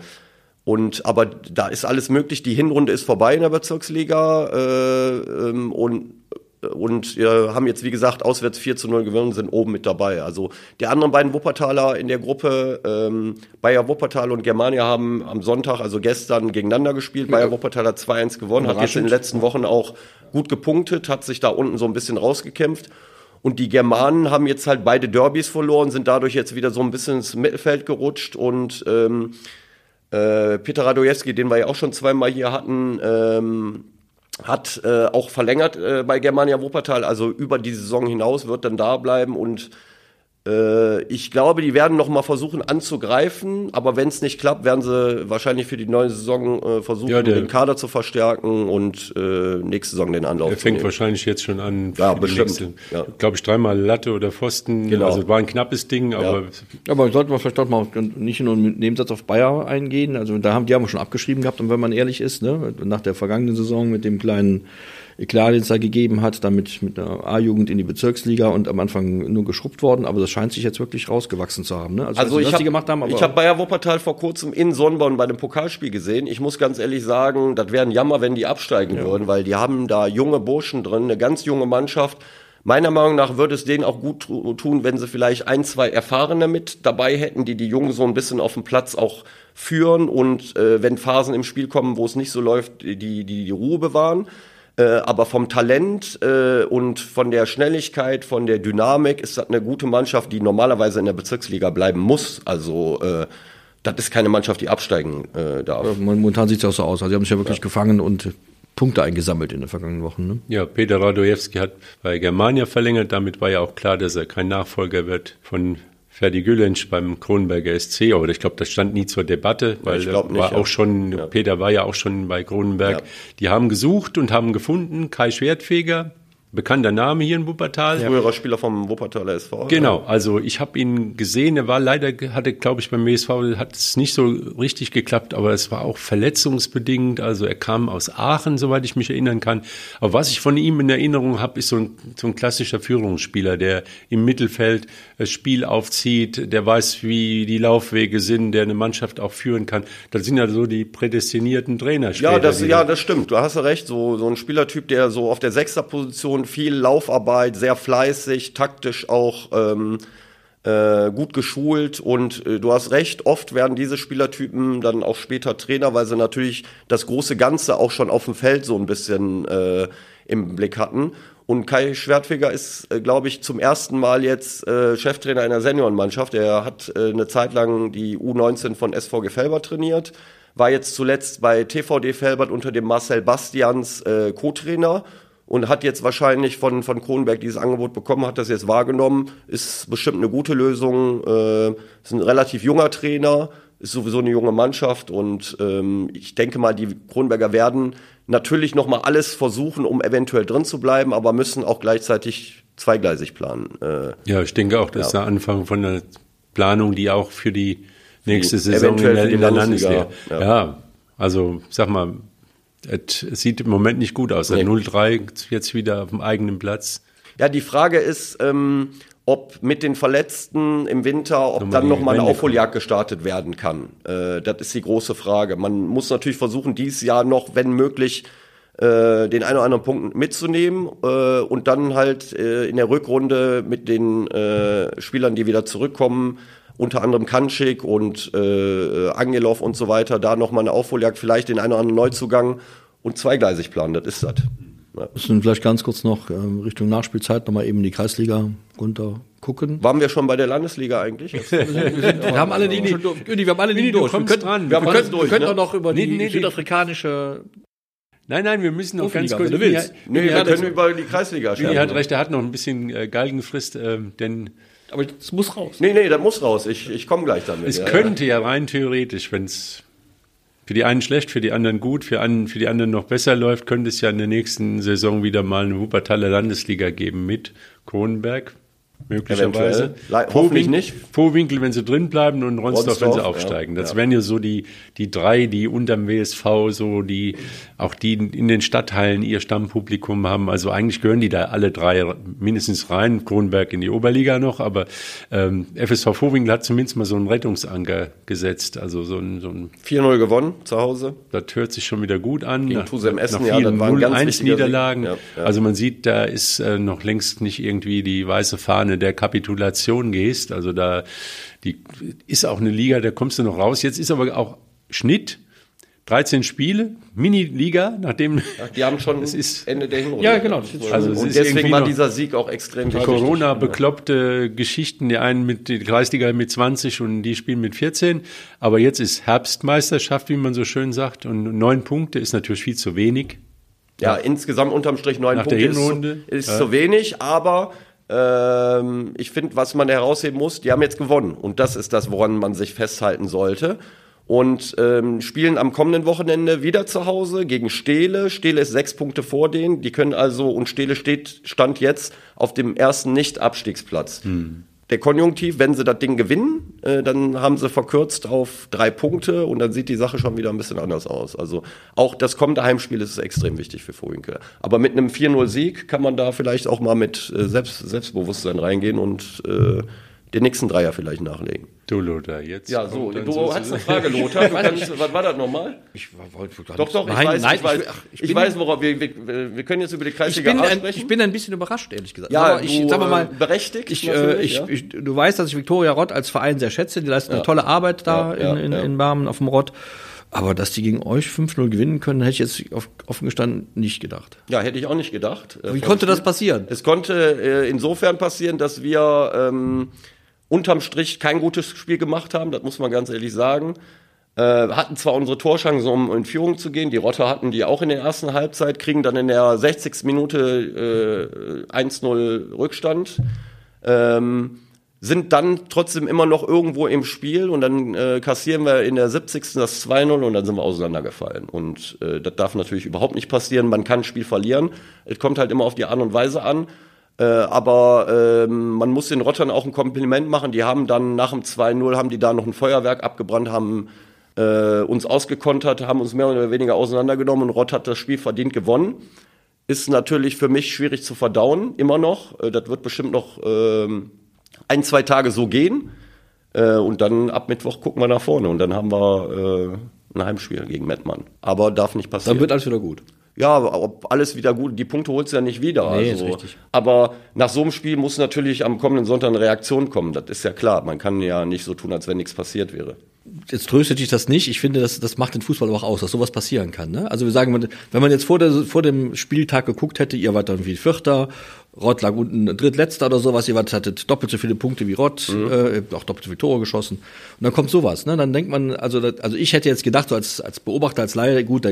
und aber da ist alles möglich. Die Hinrunde ist vorbei in der Bezirksliga äh, ähm, und und äh, haben jetzt, wie gesagt, auswärts 4 zu 0 gewonnen, sind oben mit dabei. Also die anderen beiden Wuppertaler in der Gruppe, ähm, Bayer Wuppertal und Germania, haben am Sonntag, also gestern, gegeneinander gespielt. Bayer Wuppertal hat 2-1 gewonnen, hat jetzt in den letzten Wochen auch gut gepunktet, hat sich da unten so ein bisschen rausgekämpft. Und die Germanen haben jetzt halt beide Derbys verloren, sind dadurch jetzt wieder so ein bisschen ins Mittelfeld gerutscht und ähm, äh, Peter Radojewski, den wir ja auch schon zweimal hier hatten, ähm, hat äh, auch verlängert äh, bei Germania Wuppertal, also über die Saison hinaus wird dann da bleiben und äh, ich glaube, die werden noch mal versuchen anzugreifen, aber wenn es nicht klappt, werden sie wahrscheinlich für die neue Saison äh, versuchen, Ja, der- den Kader zu verstärken und äh, nächste Saison den Anlauf Er zu fängt nehmen. wahrscheinlich jetzt schon an. Ja, bestimmt. Ja. Glaube ich, dreimal Latte oder Pfosten. Genau. Also war ein knappes Ding, aber Aber sollten wir vielleicht doch mal nicht nur einen Nebensatz auf Bayer eingehen. Also da haben die haben wir schon abgeschrieben gehabt, und wenn man ehrlich ist, ne, nach der vergangenen Saison mit dem kleinen Eklat, den es da gegeben hat, damit mit einer A-Jugend in die Bezirksliga und am Anfang nur geschrubbt worden, aber das scheint sich jetzt wirklich rausgewachsen zu haben. Ne? Also nicht, ich habe haben, ich hab Bayer Wuppertal vor kurzem in Sonnborn bei dem Pokalspiel gesehen. Ich muss ganz ehrlich sagen, das wäre ein Jammer, wenn die absteigen würden, weil die haben da junge Burschen drin, eine ganz junge Mannschaft. Meiner Meinung nach würde es denen auch gut tu- tun, wenn sie vielleicht ein, zwei Erfahrene mit dabei hätten, die die Jungen so ein bisschen auf dem Platz auch führen und äh, wenn Phasen im Spiel kommen, wo es nicht so läuft, die die, die Ruhe bewahren. Äh, aber vom Talent äh, und von der Schnelligkeit, von der Dynamik ist das eine gute Mannschaft, die normalerweise in der Bezirksliga bleiben muss. Also äh, das ist keine Mannschaft, die absteigen äh, darf. momentan sieht es ja auch so aus. Also sie haben sich ja wirklich gefangen und Punkte eingesammelt in den vergangenen Wochen. Ne? ja, Peter Radojewski hat bei Germania verlängert. Damit war ja auch klar, dass er kein Nachfolger wird von Ferdi Gülensch beim Kronenberger SC. Aber ich glaube, das stand nie zur Debatte, weil er nicht, war ja. auch schon, Peter war ja auch schon bei Kronenberg. Ja. Die haben gesucht und haben gefunden Kai Schwertfeger, bekannter Name hier in Wuppertal. Früherer Spieler vom Wuppertaler SV. Genau, also ich habe ihn gesehen, er war leider, hatte, glaube ich, beim WSV hat es nicht so richtig geklappt, aber es war auch verletzungsbedingt. Also er kam aus Aachen, soweit ich mich erinnern kann. Aber was ich von ihm in Erinnerung habe, ist so ein, so ein klassischer Führungsspieler, der im Mittelfeld das Spiel aufzieht, der weiß, wie die Laufwege sind, der eine Mannschaft auch führen kann. Das sind ja so die prädestinierten Trainer. Später, ja, das, ja, das stimmt. Du hast ja recht. So, so ein Spielertyp, der so auf der Sechserposition viel Laufarbeit, sehr fleißig, taktisch auch ähm, äh, gut geschult und äh, du hast recht, oft werden diese Spielertypen dann auch später Trainer, weil sie natürlich das große Ganze auch schon auf dem Feld so ein bisschen äh, im Blick hatten. Und Kai Schwertfeger ist, äh, glaube ich, zum ersten Mal jetzt äh, Cheftrainer einer Seniorenmannschaft. Er hat äh, eine Zeit lang die U19 von SVG Felbert trainiert, war jetzt zuletzt bei TVD Felbert unter dem Marcel Bastians äh, Co-Trainer und hat jetzt wahrscheinlich von, von Kronenberg dieses Angebot bekommen, hat das jetzt wahrgenommen, ist bestimmt eine gute Lösung, äh, ist ein relativ junger Trainer, ist sowieso eine junge Mannschaft und ähm, ich denke mal, die Kronenberger werden natürlich nochmal alles versuchen, um eventuell drin zu bleiben, aber müssen auch gleichzeitig zweigleisig planen. Äh, ja, ich denke auch, das ja. ist der Anfang von der Planung, die auch für die nächste die Saison in der, in der Landesliga. Ja. ja, also sag mal, es sieht im Moment nicht gut aus. Nee. 0-3 jetzt wieder auf dem eigenen Platz. Ja, die Frage ist, ähm, ob mit den Verletzten im Winter, ob nochmal dann nochmal eine Aufholjagd gestartet werden kann. Äh, das ist die große Frage. Man muss natürlich versuchen, dieses Jahr noch, wenn möglich, äh, den einen oder anderen Punkt mitzunehmen äh, und dann halt äh, in der Rückrunde mit den äh, Spielern, die wieder zurückkommen, unter anderem Kanschik und äh, Angelov und so weiter, da nochmal eine Aufholjagd, vielleicht den einen oder anderen Neuzugang und zweigleisig planen, das ist das. Ja. Müssen vielleicht ganz kurz noch ähm, Richtung Nachspielzeit nochmal eben die Kreisliga runter gucken. Waren wir schon bei der Landesliga eigentlich? wir, sind, wir, haben alle durch. Wir haben alle Ligen durch. Wir können, dran. Wir, wir können, durch, wir können ne? noch über die nee, nee, südafrikanische Nein, nein, wir müssen noch ganz kurz. Wenn du willst. Nee, wir können über die Kreisliga schauen. Er hat recht, er hat noch ein bisschen äh, Galgenfrist, äh, denn aber es muss raus. Nee, nee, das muss raus. Ich, ich komme gleich damit. Es ja, könnte ja. ja rein theoretisch, wenn es für die einen schlecht, für die anderen gut, für, an, für die anderen noch besser läuft, könnte es ja in der nächsten Saison wieder mal eine Wuppertaler Landesliga geben mit Kronenberg, möglicherweise. Hoffentlich nicht. Vorwinkel, wenn sie drin bleiben und Ronsdorf, wenn sie aufsteigen. Ja, das ja. wären ja so die, die drei, die unterm WSV so, die, auch die in den Stadtteilen ihr Stammpublikum haben. Also eigentlich gehören die da alle drei mindestens rein. Kronberg in die Oberliga noch, aber ähm, FSV Vorwinkel hat zumindest mal so einen Rettungsanker gesetzt. Also so ein, so ein 4-0 gewonnen zu Hause. Das hört sich schon wieder gut an. Gegen Tusem Essen, nach vielen ja, 0-1 Niederlagen. Ja, also man sieht, da ist äh, noch längst nicht irgendwie die weiße Fahne der Kapitulation gehst. Also da die ist auch eine Liga, da kommst du noch raus. Jetzt ist aber auch Schnitt. 13 Spiele, Mini-Liga, nachdem. Ja, die haben schon es ist, Ende der Hinrunde. Ja, genau. Also und deswegen war dieser Sieg auch extrem wichtig. Corona-bekloppte Geschichten, die einen mit der Kreisliga mit 20 und die spielen mit 14. Aber jetzt ist Herbstmeisterschaft, wie man so schön sagt, und neun Punkte ist natürlich viel zu wenig. Ja, ja. insgesamt unterm Strich neun Nach Punkte ist, zu, ist ja. zu wenig, aber ähm, ich finde, was man herausheben muss, die haben jetzt gewonnen. Und das ist das, woran man sich festhalten sollte. Und ähm, spielen am kommenden Wochenende wieder zu Hause gegen Stehle. Stehle ist sechs Punkte vor denen. Die können also, und Stehle steht, stand jetzt auf dem ersten Nicht-Abstiegsplatz. Hm der Konjunktiv, wenn sie das Ding gewinnen, äh, dann haben sie verkürzt auf drei Punkte und dann sieht die Sache schon wieder ein bisschen anders aus. Also auch das kommende Heimspiel ist extrem wichtig für Vorwinkel. Aber mit einem 4-0-Sieg kann man da vielleicht auch mal mit äh, Selbst Selbstbewusstsein reingehen und äh, den nächsten Dreier vielleicht nachlegen. Du, Lothar, jetzt. Ja, so, du so hast eine Frage, Lothar. Kannst, was war das nochmal? Ich wollte Doch, doch, ich nein, weiß, nein, ich weiß, ich, ich weiß worauf wir, wir, wir können jetzt über die Kreisliga ich sprechen. Ich bin ein bisschen überrascht, ehrlich gesagt. Ja, aber ich, sag mal, berechtigt. Ich, äh, ich, ja. ich, du weißt, dass ich Viktoria Rott als Verein sehr schätze. Die leisten ja. eine tolle Arbeit da ja, in, in, in Barmen auf dem Rott. Aber dass die gegen euch 5-0 gewinnen können, hätte ich jetzt auf, offen gestanden nicht gedacht. Ja, hätte ich auch nicht gedacht. Wie konnte das passieren? Es konnte äh, insofern passieren, dass wir ähm, unterm Strich kein gutes Spiel gemacht haben, das muss man ganz ehrlich sagen. Äh, hatten zwar unsere Torchancen, um in Führung zu gehen, die Rotter hatten die auch in der ersten Halbzeit, kriegen dann in der 60. Minute äh, 1-0 Rückstand. Ähm, sind dann trotzdem immer noch irgendwo im Spiel und dann äh, kassieren wir in der 70. das 2-0 und dann sind wir auseinandergefallen. Und äh, das darf natürlich überhaupt nicht passieren. Man kann ein Spiel verlieren. Es kommt halt immer auf die Art und Weise an. Äh, aber ähm, man muss den Rottern auch ein Kompliment machen. Die haben dann nach dem 2-0 haben die da noch ein Feuerwerk abgebrannt, haben äh, uns ausgekontert, haben uns mehr oder weniger auseinandergenommen und Rott hat das Spiel verdient gewonnen. Ist natürlich für mich schwierig zu verdauen, immer noch. Äh, das wird bestimmt noch ähm, ein, zwei Tage so gehen. Äh, und dann ab Mittwoch gucken wir nach vorne und dann haben wir äh, ein Heimspiel gegen Mettmann. Aber darf nicht passieren. Dann wird alles wieder gut. Ja, ob alles wieder gut, die Punkte holst du ja nicht wieder. Nee, also. ist richtig. Aber nach so einem Spiel muss natürlich am kommenden Sonntag eine Reaktion kommen. Das ist ja klar. Man kann ja nicht so tun, als wenn nichts passiert wäre. Jetzt tröstet dich das nicht. Ich finde, das, das macht den Fußball aber auch aus, dass sowas passieren kann. Ne? Also wir sagen, wenn man jetzt vor, der, vor dem Spieltag geguckt hätte, ihr wart dann wie Vierter, Rott lag unten drittletzter oder sowas, ihr hattet doppelt so viele Punkte wie Rott, Mhm. äh, auch doppelt so viele Tore geschossen. Und dann kommt sowas, ne? Dann denkt man, also, also ich hätte jetzt gedacht, so als, als Beobachter, als Laie, gut,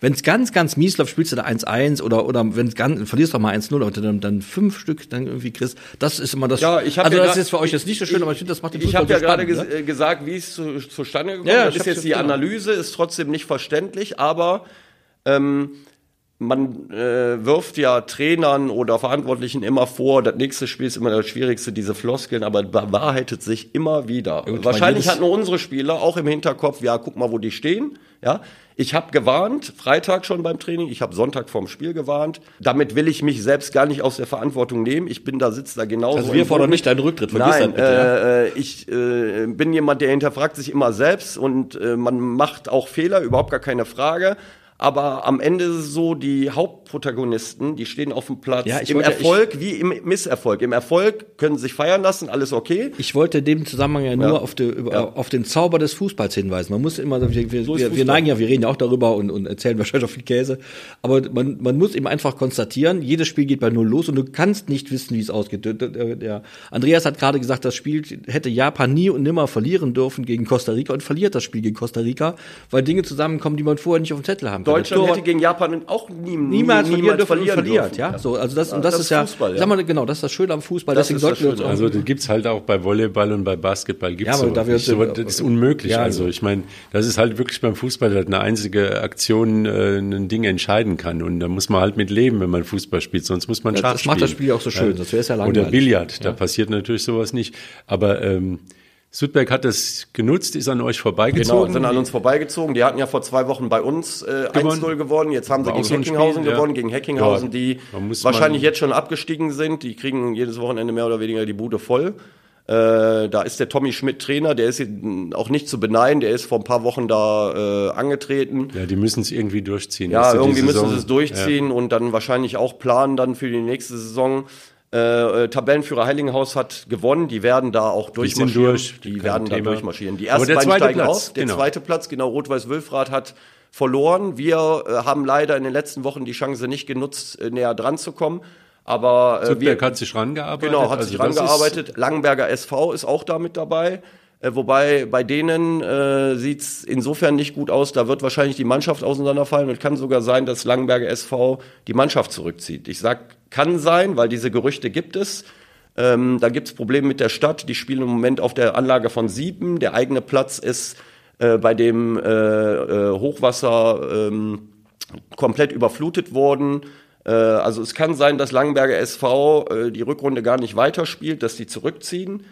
wenn es ganz, ganz mies läuft, spielst du da 1-1 oder, oder wenn es ganz, verlierst doch mal 1-0, aber dann, dann fünf Stück dann irgendwie kriegst, das ist immer das. Ja, ich hab also ja das ist für euch jetzt nicht so schön, aber ich finde, das macht den Ich habe ja so gerade spannend, ges ne? gesagt, wie es zu, zustande gekommen Ja, ja, ist. ich Das ist jetzt die genau. Analyse, ist trotzdem nicht verständlich, aber ähm, man äh, wirft ja Trainern oder Verantwortlichen immer vor, das nächste Spiel ist immer das Schwierigste, diese Floskeln, aber bewahrheitet sich immer wieder. Gut, Wahrscheinlich hatten unsere Spieler auch im Hinterkopf, ja, guck mal, wo die stehen. Ja, ich habe gewarnt, Freitag schon beim Training, ich habe Sonntag vorm Spiel gewarnt. Damit will ich mich selbst gar nicht aus der Verantwortung nehmen. Ich bin da, sitze da genauso. Also wir fordern nicht deinen Rücktritt, vergiss Nein, das bitte, äh, ich äh, bin jemand, der hinterfragt sich immer selbst und äh, man macht auch Fehler, überhaupt gar keine Frage. Aber am Ende ist es so, die Hauptprotagonisten, die stehen auf dem Platz Ja, ich im wollte- Erfolg wie im Misserfolg. Im Erfolg können sie sich feiern lassen, alles okay. Ich wollte in dem Zusammenhang ja nur Ja. auf, die, auf den Zauber des Fußballs hinweisen. Man muss immer, wir, wir, So wir, wir neigen ja, wir reden ja auch darüber und, und erzählen wahrscheinlich auch viel Käse. Aber man, man muss eben einfach konstatieren, jedes Spiel geht bei Null los und du kannst nicht wissen, wie es ausgeht. Der Andreas hat gerade gesagt, das Spiel hätte Japan nie und nimmer verlieren dürfen gegen Costa Rica und verliert das Spiel gegen Costa Rica, weil Dinge zusammenkommen, die man vorher nicht auf dem Zettel haben kann. Deutschland Torwart- hätte gegen Japan auch nie, niemals verlieren dürfen und verlieren verliert, dürfen. ja. So, also das, und Ja, das, das ist ja, Fußball, ja. sag mal, genau, das ist das Schöne am Fußball. Das Deswegen ist das Schöne. auch Also das gibt's halt auch bei Volleyball und bei Basketball gibt's Ja, aber sowas da wir So, das ist unmöglich. Ja, also ich meine, das ist halt wirklich beim Fußball, dass eine einzige Aktion äh, ein Ding entscheiden kann. Und da muss man halt mit leben, wenn man Fußball spielt. Sonst muss man Ja, Schach das macht das spielen. Spiel auch so schön, sonst wär's ja langweilig. Oder Billard, da passiert natürlich sowas nicht. Aber ähm, Sudberg hat das genutzt, ist an euch Genau, vorbeigezogen. sind an uns vorbeigezogen. Die hatten ja vor zwei Wochen bei uns äh, Gewonnen. 1-0 gewonnen. Jetzt haben sie War gegen so Heckinghausen Spiel, ja. gewonnen, gegen Heckinghausen, Ja, die wahrscheinlich jetzt schon abgestiegen sind. Die kriegen jedes Wochenende mehr oder weniger die Bude voll. Äh, da ist der Tommy Schmidt Trainer, der ist auch nicht zu beneiden, der ist vor ein paar Wochen da äh, angetreten. ja, die müssen es irgendwie durchziehen. Ja, irgendwie müssen sie es durchziehen und dann wahrscheinlich auch planen dann für die nächste Saison. Äh, äh, Tabellenführer Heiligenhaus hat gewonnen, die werden da auch durchmarschieren. durch, die werden da Thema. durchmarschieren. Die ersten der beiden zweite steigen Platz, auf. Der genau. zweite Platz, genau, Rot-Weiß-Wülfrath hat verloren. Wir äh, haben leider in den letzten Wochen die Chance nicht genutzt, äh, näher dran zu kommen. Aber äh, Sudberg wir, hat sich rangearbeitet. Genau, hat Also sich rangearbeitet. Langenberger SV ist auch da mit dabei. Äh, wobei bei denen äh, sieht's insofern nicht gut aus. Da wird wahrscheinlich die Mannschaft auseinanderfallen und kann sogar sein, dass Langenberger SV die Mannschaft zurückzieht. Ich sag, kann sein, weil diese Gerüchte gibt es. Ähm, da gibt's Probleme mit der Stadt. Die spielen im Moment auf der Anlage von Sieben. Der eigene Platz ist äh, bei dem äh, äh, Hochwasser ähm, komplett überflutet worden. Äh, also es kann sein, dass Langenberger SV äh, die Rückrunde gar nicht weiterspielt, dass die zurückziehen.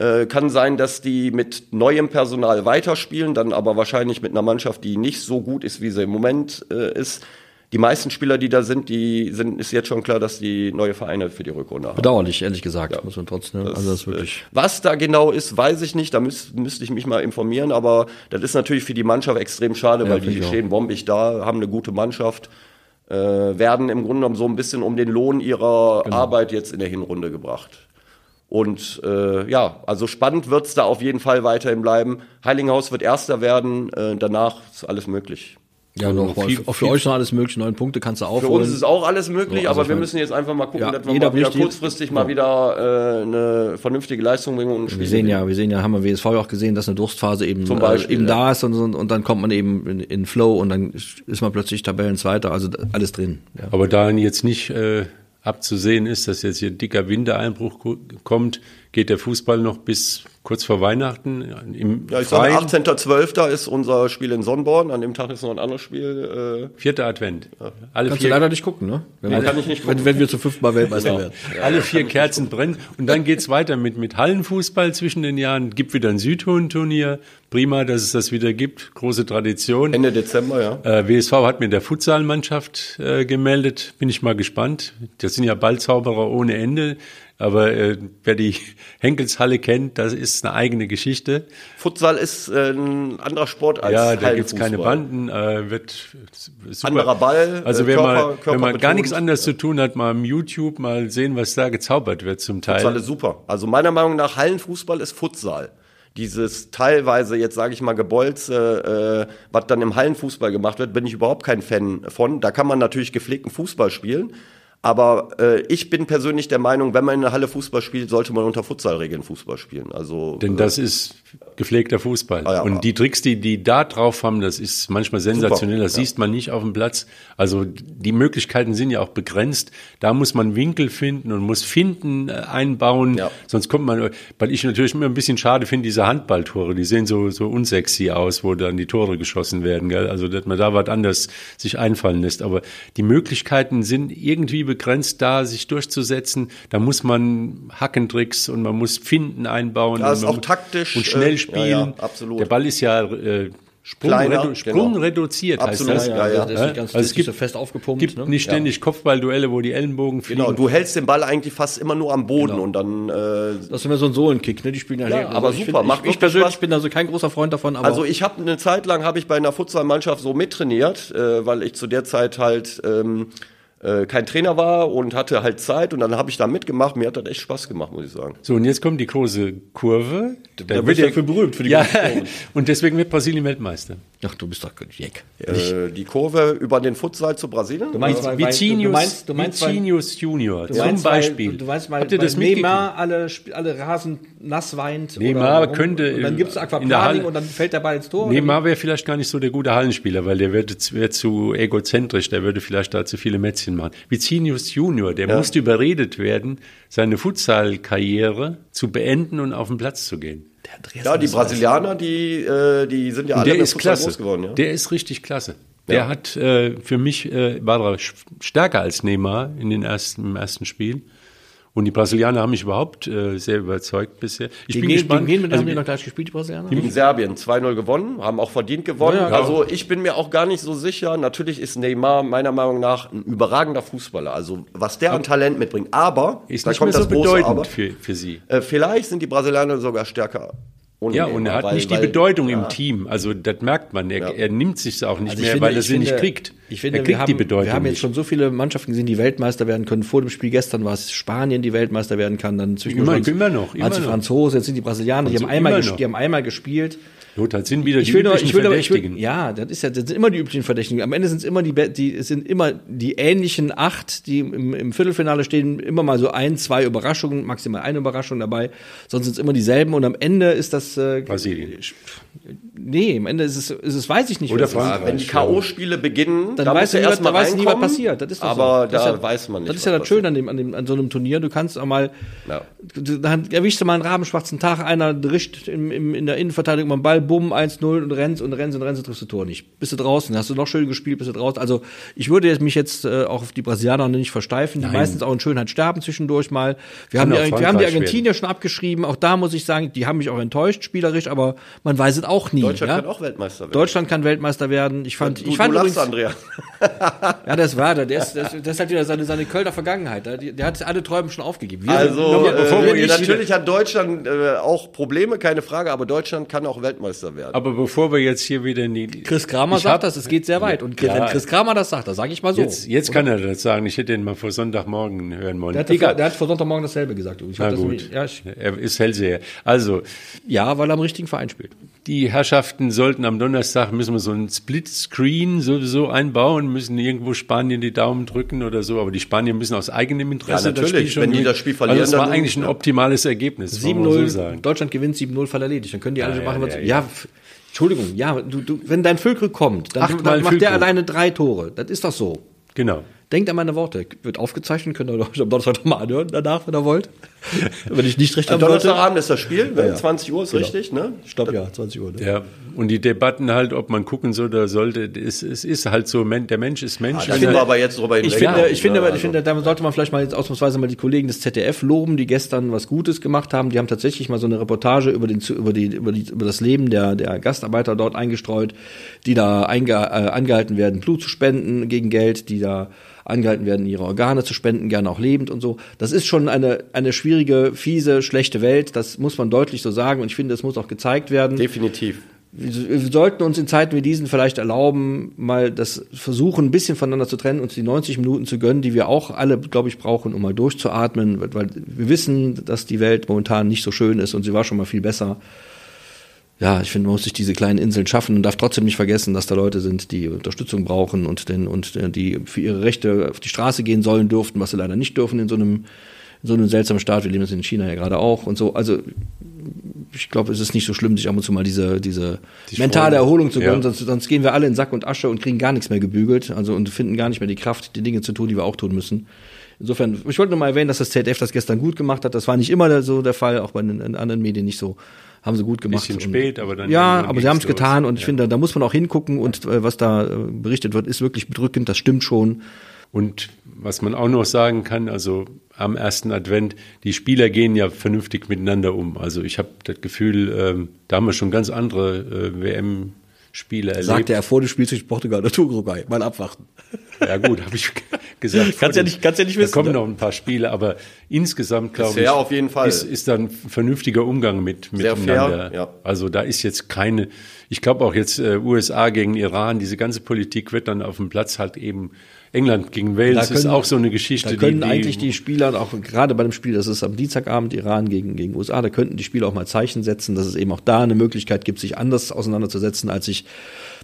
Äh, kann sein, dass die mit neuem Personal weiterspielen, dann aber wahrscheinlich mit einer Mannschaft, die nicht so gut ist, wie sie im Moment äh, ist. Die meisten Spieler, die da sind, die sind, ist jetzt schon klar, dass die neue Vereine für die Rückrunde haben. Bedauerlich, ehrlich gesagt, muss man trotzdem, also das ist wirklich. Was da genau ist, weiß ich nicht. Da müß, müsste ich mich mal informieren. Aber das ist natürlich für die Mannschaft extrem schade, weil finde die stehen bombig da, haben eine gute Mannschaft, äh, werden im Grunde genommen so ein bisschen um den Lohn ihrer Genau. Arbeit jetzt in der Hinrunde gebracht. Und äh, ja, also spannend wird's da auf jeden Fall weiterhin bleiben. Heilinghaus wird Erster werden, äh, danach ist alles möglich. Ja, noch, viel- auch für euch noch alles möglich. Neun Punkte kannst du Für aufholen. uns ist auch alles möglich, Ja, also aber wir müssen jetzt einfach mal gucken, Ja, dass wir mal wieder kurzfristig mal Ja. wieder äh, eine vernünftige Leistung bringen und ein Spiel wir sehen ja, wir sehen ja, haben wir WSV ja auch gesehen, dass eine Durstphase eben, Zum Beispiel, äh, eben ja. da ist und, und, und dann kommt man eben in, in Flow und dann ist man plötzlich Tabellenzweiter, also alles drin. Ja. Aber da jetzt nicht äh, abzusehen ist, dass jetzt hier dicker Wintereinbruch kommt, geht der Fußball noch bis kurz vor Weihnachten im Ja, ich sage 18.12. ist unser Spiel in Sonnborn. An dem Tag ist noch ein anderes Spiel. Äh Vierter Advent. Ja. Alle Kannst vier, du leider nicht gucken, ne? Wenn, nee, kann ich nicht gucken. Wenn, wenn wir zu fünfmal Weltmeister genau. werden. Alle vier Kerzen brennen. Und dann geht's weiter mit, mit Hallenfußball zwischen den Jahren. Gibt wieder ein Südhohen-Turnier. Prima, dass es das wieder gibt. Große Tradition. Ende Dezember, ja. Äh, WSV hat mir der Futsalmannschaft äh, gemeldet. Bin ich mal gespannt. Das sind ja Ballzauberer ohne Ende. Aber äh, wer die Henkelshalle kennt, das ist eine eigene Geschichte. Futsal ist äh, ein anderer Sport als Ja, da gibt's keine Banden, äh, wird super. Anderer Ball. Also wenn, Körper, man, Körper wenn man gar nichts anderes zu tun hat, mal im YouTube mal sehen, was da gezaubert wird zum Teil. Futsal ist super. Also meiner Meinung nach Hallenfußball ist Futsal dieses teilweise, jetzt sage ich mal, Gebolze, äh, was dann im Hallenfußball gemacht wird, bin ich überhaupt kein Fan von. Da kann man natürlich gepflegten Fußball spielen, aber äh, ich bin persönlich der Meinung, wenn man in der Halle Fußball spielt, sollte man unter Futsalregeln Fußball spielen. Also denn das ist gepflegter Fußball. Ah, ja, und die Tricks, die die da drauf haben, das ist manchmal sensationell. Super, das ja. siehst man nicht auf dem Platz. Also die Möglichkeiten sind ja auch begrenzt. Da muss man Winkel finden und muss Finden äh, einbauen. Ja. Sonst kommt man, weil ich natürlich immer ein bisschen schade finde, diese Handballtore, die sehen so so unsexy aus, wo dann die Tore geschossen werden. Gell? Also dass man da was anderes sich einfallen lässt. Aber die Möglichkeiten sind irgendwie begrenzt da, sich durchzusetzen. Da muss man Hackentricks und man muss Finden einbauen. Ja, ist auch taktisch. Und schnell äh, spielen. Ja, ja, absolut. Der Ball ist ja äh, Sprung, Kleiner, redu Sprung genau. reduziert Absolut, heißt das. Ja, ja. Das ist ganz, also es gibt, so fest aufgepumpt. gibt ne? nicht ständig ja. Kopfballduelle, wo die Ellenbogen fliegen. Genau, du hältst den Ball eigentlich fast immer nur am Boden genau. und dann. Äh, das ist immer so ein Sohlenkick, ne? Die spielen ja, ja aber also super. Find, ich, ich persönlich bin also kein großer Freund davon. Aber also ich habe eine Zeit lang habe ich bei einer Futsalmannschaft so mittrainiert, äh, weil ich zu der Zeit halt ähm, äh, kein Trainer war und hatte halt Zeit und dann habe ich da mitgemacht. Mir hat das echt Spaß gemacht, muss ich sagen. So, und jetzt kommt die große Kurve. Da, da wird ja für berühmt, für die ja, Und deswegen wird Brasilien Weltmeister. Ach, du bist doch Jack. Äh, die Kurve über den Futsal zu Brasilien? Du meinst, Vicinius, du meinst, du meinst Vicinius Junior, du zum Beispiel. Du, du weißt mal, Habt ihr das Neymar alle, alle Rasen nass weint. Neymar oder, könnte. Und dann gibt es Aquaplaning und dann fällt der Ball ins Tor. Neymar wäre vielleicht gar nicht so der gute Hallenspieler, weil der wäre wär zu egozentrisch, der würde vielleicht da zu viele Mätzchen machen. Vicinius Junior, der ja. musste überredet werden, seine Futsal-Karriere zu beenden und auf den Platz zu gehen. ja, die Brasilianer, die, äh, die sind ja alle der ist klasse. groß geworden. Ja? Der ist richtig klasse. Der ja. hat äh, für mich äh, war er stärker als Neymar in den ersten, im ersten Spiel. Und die Brasilianer haben mich überhaupt äh, sehr überzeugt bisher. Ich die bin gespannt. Gegen wen also, haben die noch gleich gespielt, die Brasilianer? In Serbien 2-0 gewonnen, haben auch verdient gewonnen. Ja, ja, also ich bin mir auch gar nicht so sicher. Natürlich ist Neymar meiner Meinung nach ein überragender Fußballer. Also was der an Talent mitbringt. Aber, ist da kommt das so große Aber. Für, für sie. Äh, vielleicht sind die Brasilianer sogar stärker ja, und er hat weil, nicht die weil, Bedeutung ja. im Team. Also das merkt man. Er, ja. er nimmt sich auch nicht also mehr, finde, weil er sie nicht kriegt. Ich finde, er kriegt haben, die Bedeutung. Wir haben jetzt nicht. schon so viele Mannschaften gesehen, die Weltmeister werden können. Vor dem Spiel gestern war es Spanien, die Weltmeister werden kann. Dann zwischendurch immer, immer noch. Immer als die Franzosen, jetzt sind die Brasilianer, die haben, einmal die haben einmal gespielt. Das sind wieder ich die will üblichen ich will, Verdächtigen. Will, ja, das ist ja, das sind immer die üblichen Verdächtigen. Am Ende sind es immer die, die sind immer die ähnlichen acht, die im, im Viertelfinale stehen, immer mal so ein, zwei Überraschungen, maximal eine Überraschung dabei. Sonst sind es immer dieselben und am Ende ist das äh, Brasilien. Nee, am Ende ist es, ist es weiß ich nicht. Oder Frankreich. Wenn die K.O.-Spiele beginnen, dann, dann weiß du erst mal weiß nie, was passiert. Das ist aber so. da ja, weiß man nicht. Das ist ja das Schöne an, dem, an, dem, an so einem Turnier. Du kannst auch mal, ja. dann erwischst du mal einen rabenschwarzen Tag, einer rischt im, im, in der Innenverteidigung mal einen Ball, bumm, 1-0 und rennst und rennst und rennst und triffst du Tor nicht. Bist du draußen, hast du noch schön gespielt, bist du draußen. Also ich würde mich jetzt äh, auch auf die Brasilianer nicht versteifen, die Nein. meistens auch in Schönheit sterben zwischendurch mal. Wir haben, die, wir haben die Argentinier schon abgeschrieben, auch da muss ich sagen, die haben mich auch enttäuscht spielerisch, aber man weiß es auch nie. Deutschland ja? kann auch Weltmeister werden. Deutschland kann Weltmeister werden. Ich fand, du, ich fand du übrigens, Andrea. ja, das war der. Der ist, das, das ist halt wieder seine, seine Kölner Vergangenheit. Der, der hat alle Träume schon aufgegeben. Wir also, äh, natürlich hat Deutschland äh, auch Probleme, keine Frage, aber Deutschland kann auch Weltmeister werden. Aber bevor wir jetzt hier wieder in die. Chris Kramer sagt das, es geht sehr weit. Und ja, wenn Chris Kramer das sagt, das sage ich mal so. Jetzt, jetzt kann er das sagen. Ich hätte ihn mal vor Sonntagmorgen hören wollen. Der hat, Egal. der hat vor Sonntagmorgen dasselbe gesagt. Ich Na gut. Das, ja, ich, er ist Hellseher. Also. Ja, weil er am richtigen Verein spielt. Die Herrschaften sollten am Donnerstag müssen wir so ein Split-Screen sowieso einbauen, müssen irgendwo Spanien die Daumen drücken oder so, aber die Spanier müssen aus eigenem Interesse ja, natürlich, das wenn die das Spiel verlieren. Also das war eigentlich ein optimales Ergebnis. 7-0, so Deutschland gewinnt 7-0, Fall erledigt. Dann können die alle ja, machen, was ja, ja. Entschuldigung, ja, du, du, wenn dein Völkel kommt, dann macht der alleine drei Tore. Das ist doch so. Genau. Denkt an meine Worte. Wird aufgezeichnet, könnt ihr euch am Donnerstag nochmal anhören danach, wenn ihr wollt. wenn ich nicht recht sollte. Donnerstagabend ist das Spiel, ne? Ja, ja. 20 Uhr ist Genau. richtig, ne? Ich glaube ja, 20 Uhr. Ne? Ja, und die Debatten halt, ob man gucken soll oder sollte, es, es ist halt so, der Mensch ist Mensch. Da Und sind er- wir aber jetzt drüber Ich hinweg. finde, ich finde, ne? ich finde, da sollte man vielleicht mal jetzt ausnahmsweise mal die Kollegen des ZDF loben, die gestern was Gutes gemacht haben. Die haben tatsächlich mal so eine Reportage über den, über die, über die, über das Leben der, der Gastarbeiter dort eingestreut, die da einge, äh, angehalten werden, Blut zu spenden gegen Geld, die da angehalten werden, ihre Organe zu spenden, gerne auch lebend und so. Das ist schon eine, eine schwierige, fiese, schlechte Welt. Das muss man deutlich so sagen. Und ich finde, das muss auch gezeigt werden Definitiv. Wir sollten uns in Zeiten wie diesen vielleicht erlauben, mal das versuchen, ein bisschen voneinander zu trennen, uns die 90 Minuten zu gönnen, die wir auch alle, glaube ich, brauchen, um mal durchzuatmen, weil wir wissen, dass die Welt momentan nicht so schön ist und sie war schon mal viel besser. Ja, ich finde, man muss sich diese kleinen Inseln schaffen und darf trotzdem nicht vergessen, dass da Leute sind, die Unterstützung brauchen und, den, und die für ihre Rechte auf die Straße gehen sollen dürften, was sie leider nicht dürfen in so einem, in so einem seltsamen Staat. Wir leben das in China ja gerade auch und so. Also ich glaube, es ist nicht so schlimm, sich ab und zu mal diese, diese Die mentale. Erholung zu gönnen, Ja. sonst, sonst gehen wir alle in Sack und Asche und kriegen gar nichts mehr gebügelt, also und finden gar nicht mehr die Kraft, die Dinge zu tun, die wir auch tun müssen. Insofern, ich wollte nur mal erwähnen, dass das ZDF das gestern gut gemacht hat. Das war nicht immer so der Fall, auch bei den, anderen Medien nicht so. Haben sie gut gemacht. Bisschen spät, aber dann Ja, aber sie haben es getan und ich Ja. finde, da muss man auch hingucken und äh, was da äh, berichtet wird, ist wirklich bedrückend, das stimmt schon. Und was man auch noch sagen kann, also am ersten Advent, die Spieler gehen ja vernünftig miteinander um. Also ich habe das Gefühl, ähm, da haben wir schon ganz andere äh, WM-Spiele erlebt. Sagte er vor dem Spiel zwischen Portugal und Uruguay. Mal abwarten. Ja gut, habe ich gesagt. Kannst ja nicht- kannst ja nicht Da wissen, kommen ne? noch ein paar Spiele, aber insgesamt glaube ich, auf jeden Fall. Ist, ist dann vernünftiger Umgang mit Sehr miteinander. fair, ja. Also da ist jetzt keine, ich glaube auch jetzt äh, USA gegen Iran, diese ganze Politik wird dann auf dem Platz halt eben England gegen Wales ist auch so eine Geschichte. Da können die, die, eigentlich die Spieler, auch gerade bei dem Spiel, das ist am Dienstagabend Iran gegen, gegen USA, da könnten die Spieler auch mal Zeichen setzen, dass es eben auch da eine Möglichkeit gibt, sich anders auseinanderzusetzen, als sich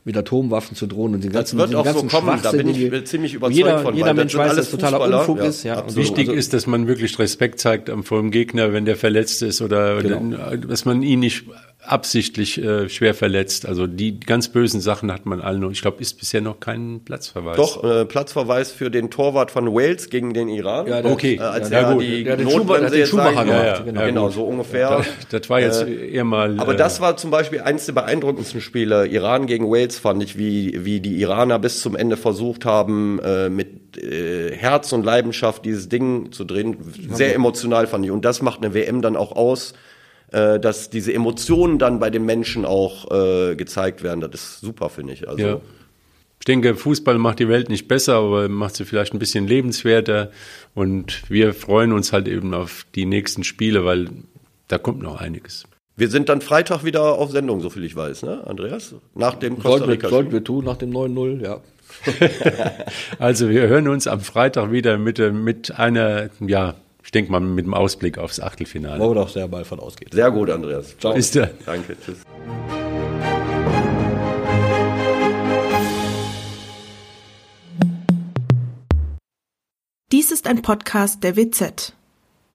mit Atomwaffen zu drohen und den ganzen, wird diesen auch so kommen, da bin ich ziemlich überzeugt jeder, von, Jeder das Mensch weiß, dass totaler Unfug ja, ist. Ja, absolut. Wichtig Also- ist, dass man wirklich Respekt zeigt vor dem Gegner, wenn der verletzt ist oder Genau. dass man ihn nicht absichtlich äh, schwer verletzt. Also die ganz bösen Sachen hat man allen noch. Ich glaube, ist bisher noch kein Platzverweis. Doch, äh, Platzverweis für den Torwart von Wales gegen den Iran. Ja, der- Okay. Äh, als Ja, er gut. die Der hat den Notbremse den jetzt Schumacher sagen- gemacht, ja, genau. genau, Ja, so ungefähr. Das, das war jetzt eher mal. Aber äh, das war zum Beispiel eins der beeindruckendsten Spiele. Iran gegen Wales fand ich, wie, wie die Iraner bis zum Ende versucht haben, äh, mit äh, Herz und Leidenschaft dieses Ding zu drehen. Sehr emotional fand ich. Und das macht eine WM dann auch aus, äh, dass diese Emotionen dann bei den Menschen auch äh, gezeigt werden. Das ist super, finde ich. Also, Ja. Ich denke, Fußball macht die Welt nicht besser, aber macht sie vielleicht ein bisschen lebenswerter. Und wir freuen uns halt eben auf die nächsten Spiele, weil da kommt noch einiges. Wir sind dann Freitag wieder auf Sendung, so viel ich weiß, ne, Andreas? Nach dem Costa Sollten wir, Rica. sollten wir tun nach dem 9-0, ja. Also wir hören uns am Freitag wieder mit, äh, mit einer, ja, ich denke mal mit dem Ausblick aufs Achtelfinale. Wo wir doch sehr bald von ausgehen. Sehr gut, Andreas. Ciao. Bis dann. Danke, tschüss. Dies ist ein Podcast der WZ.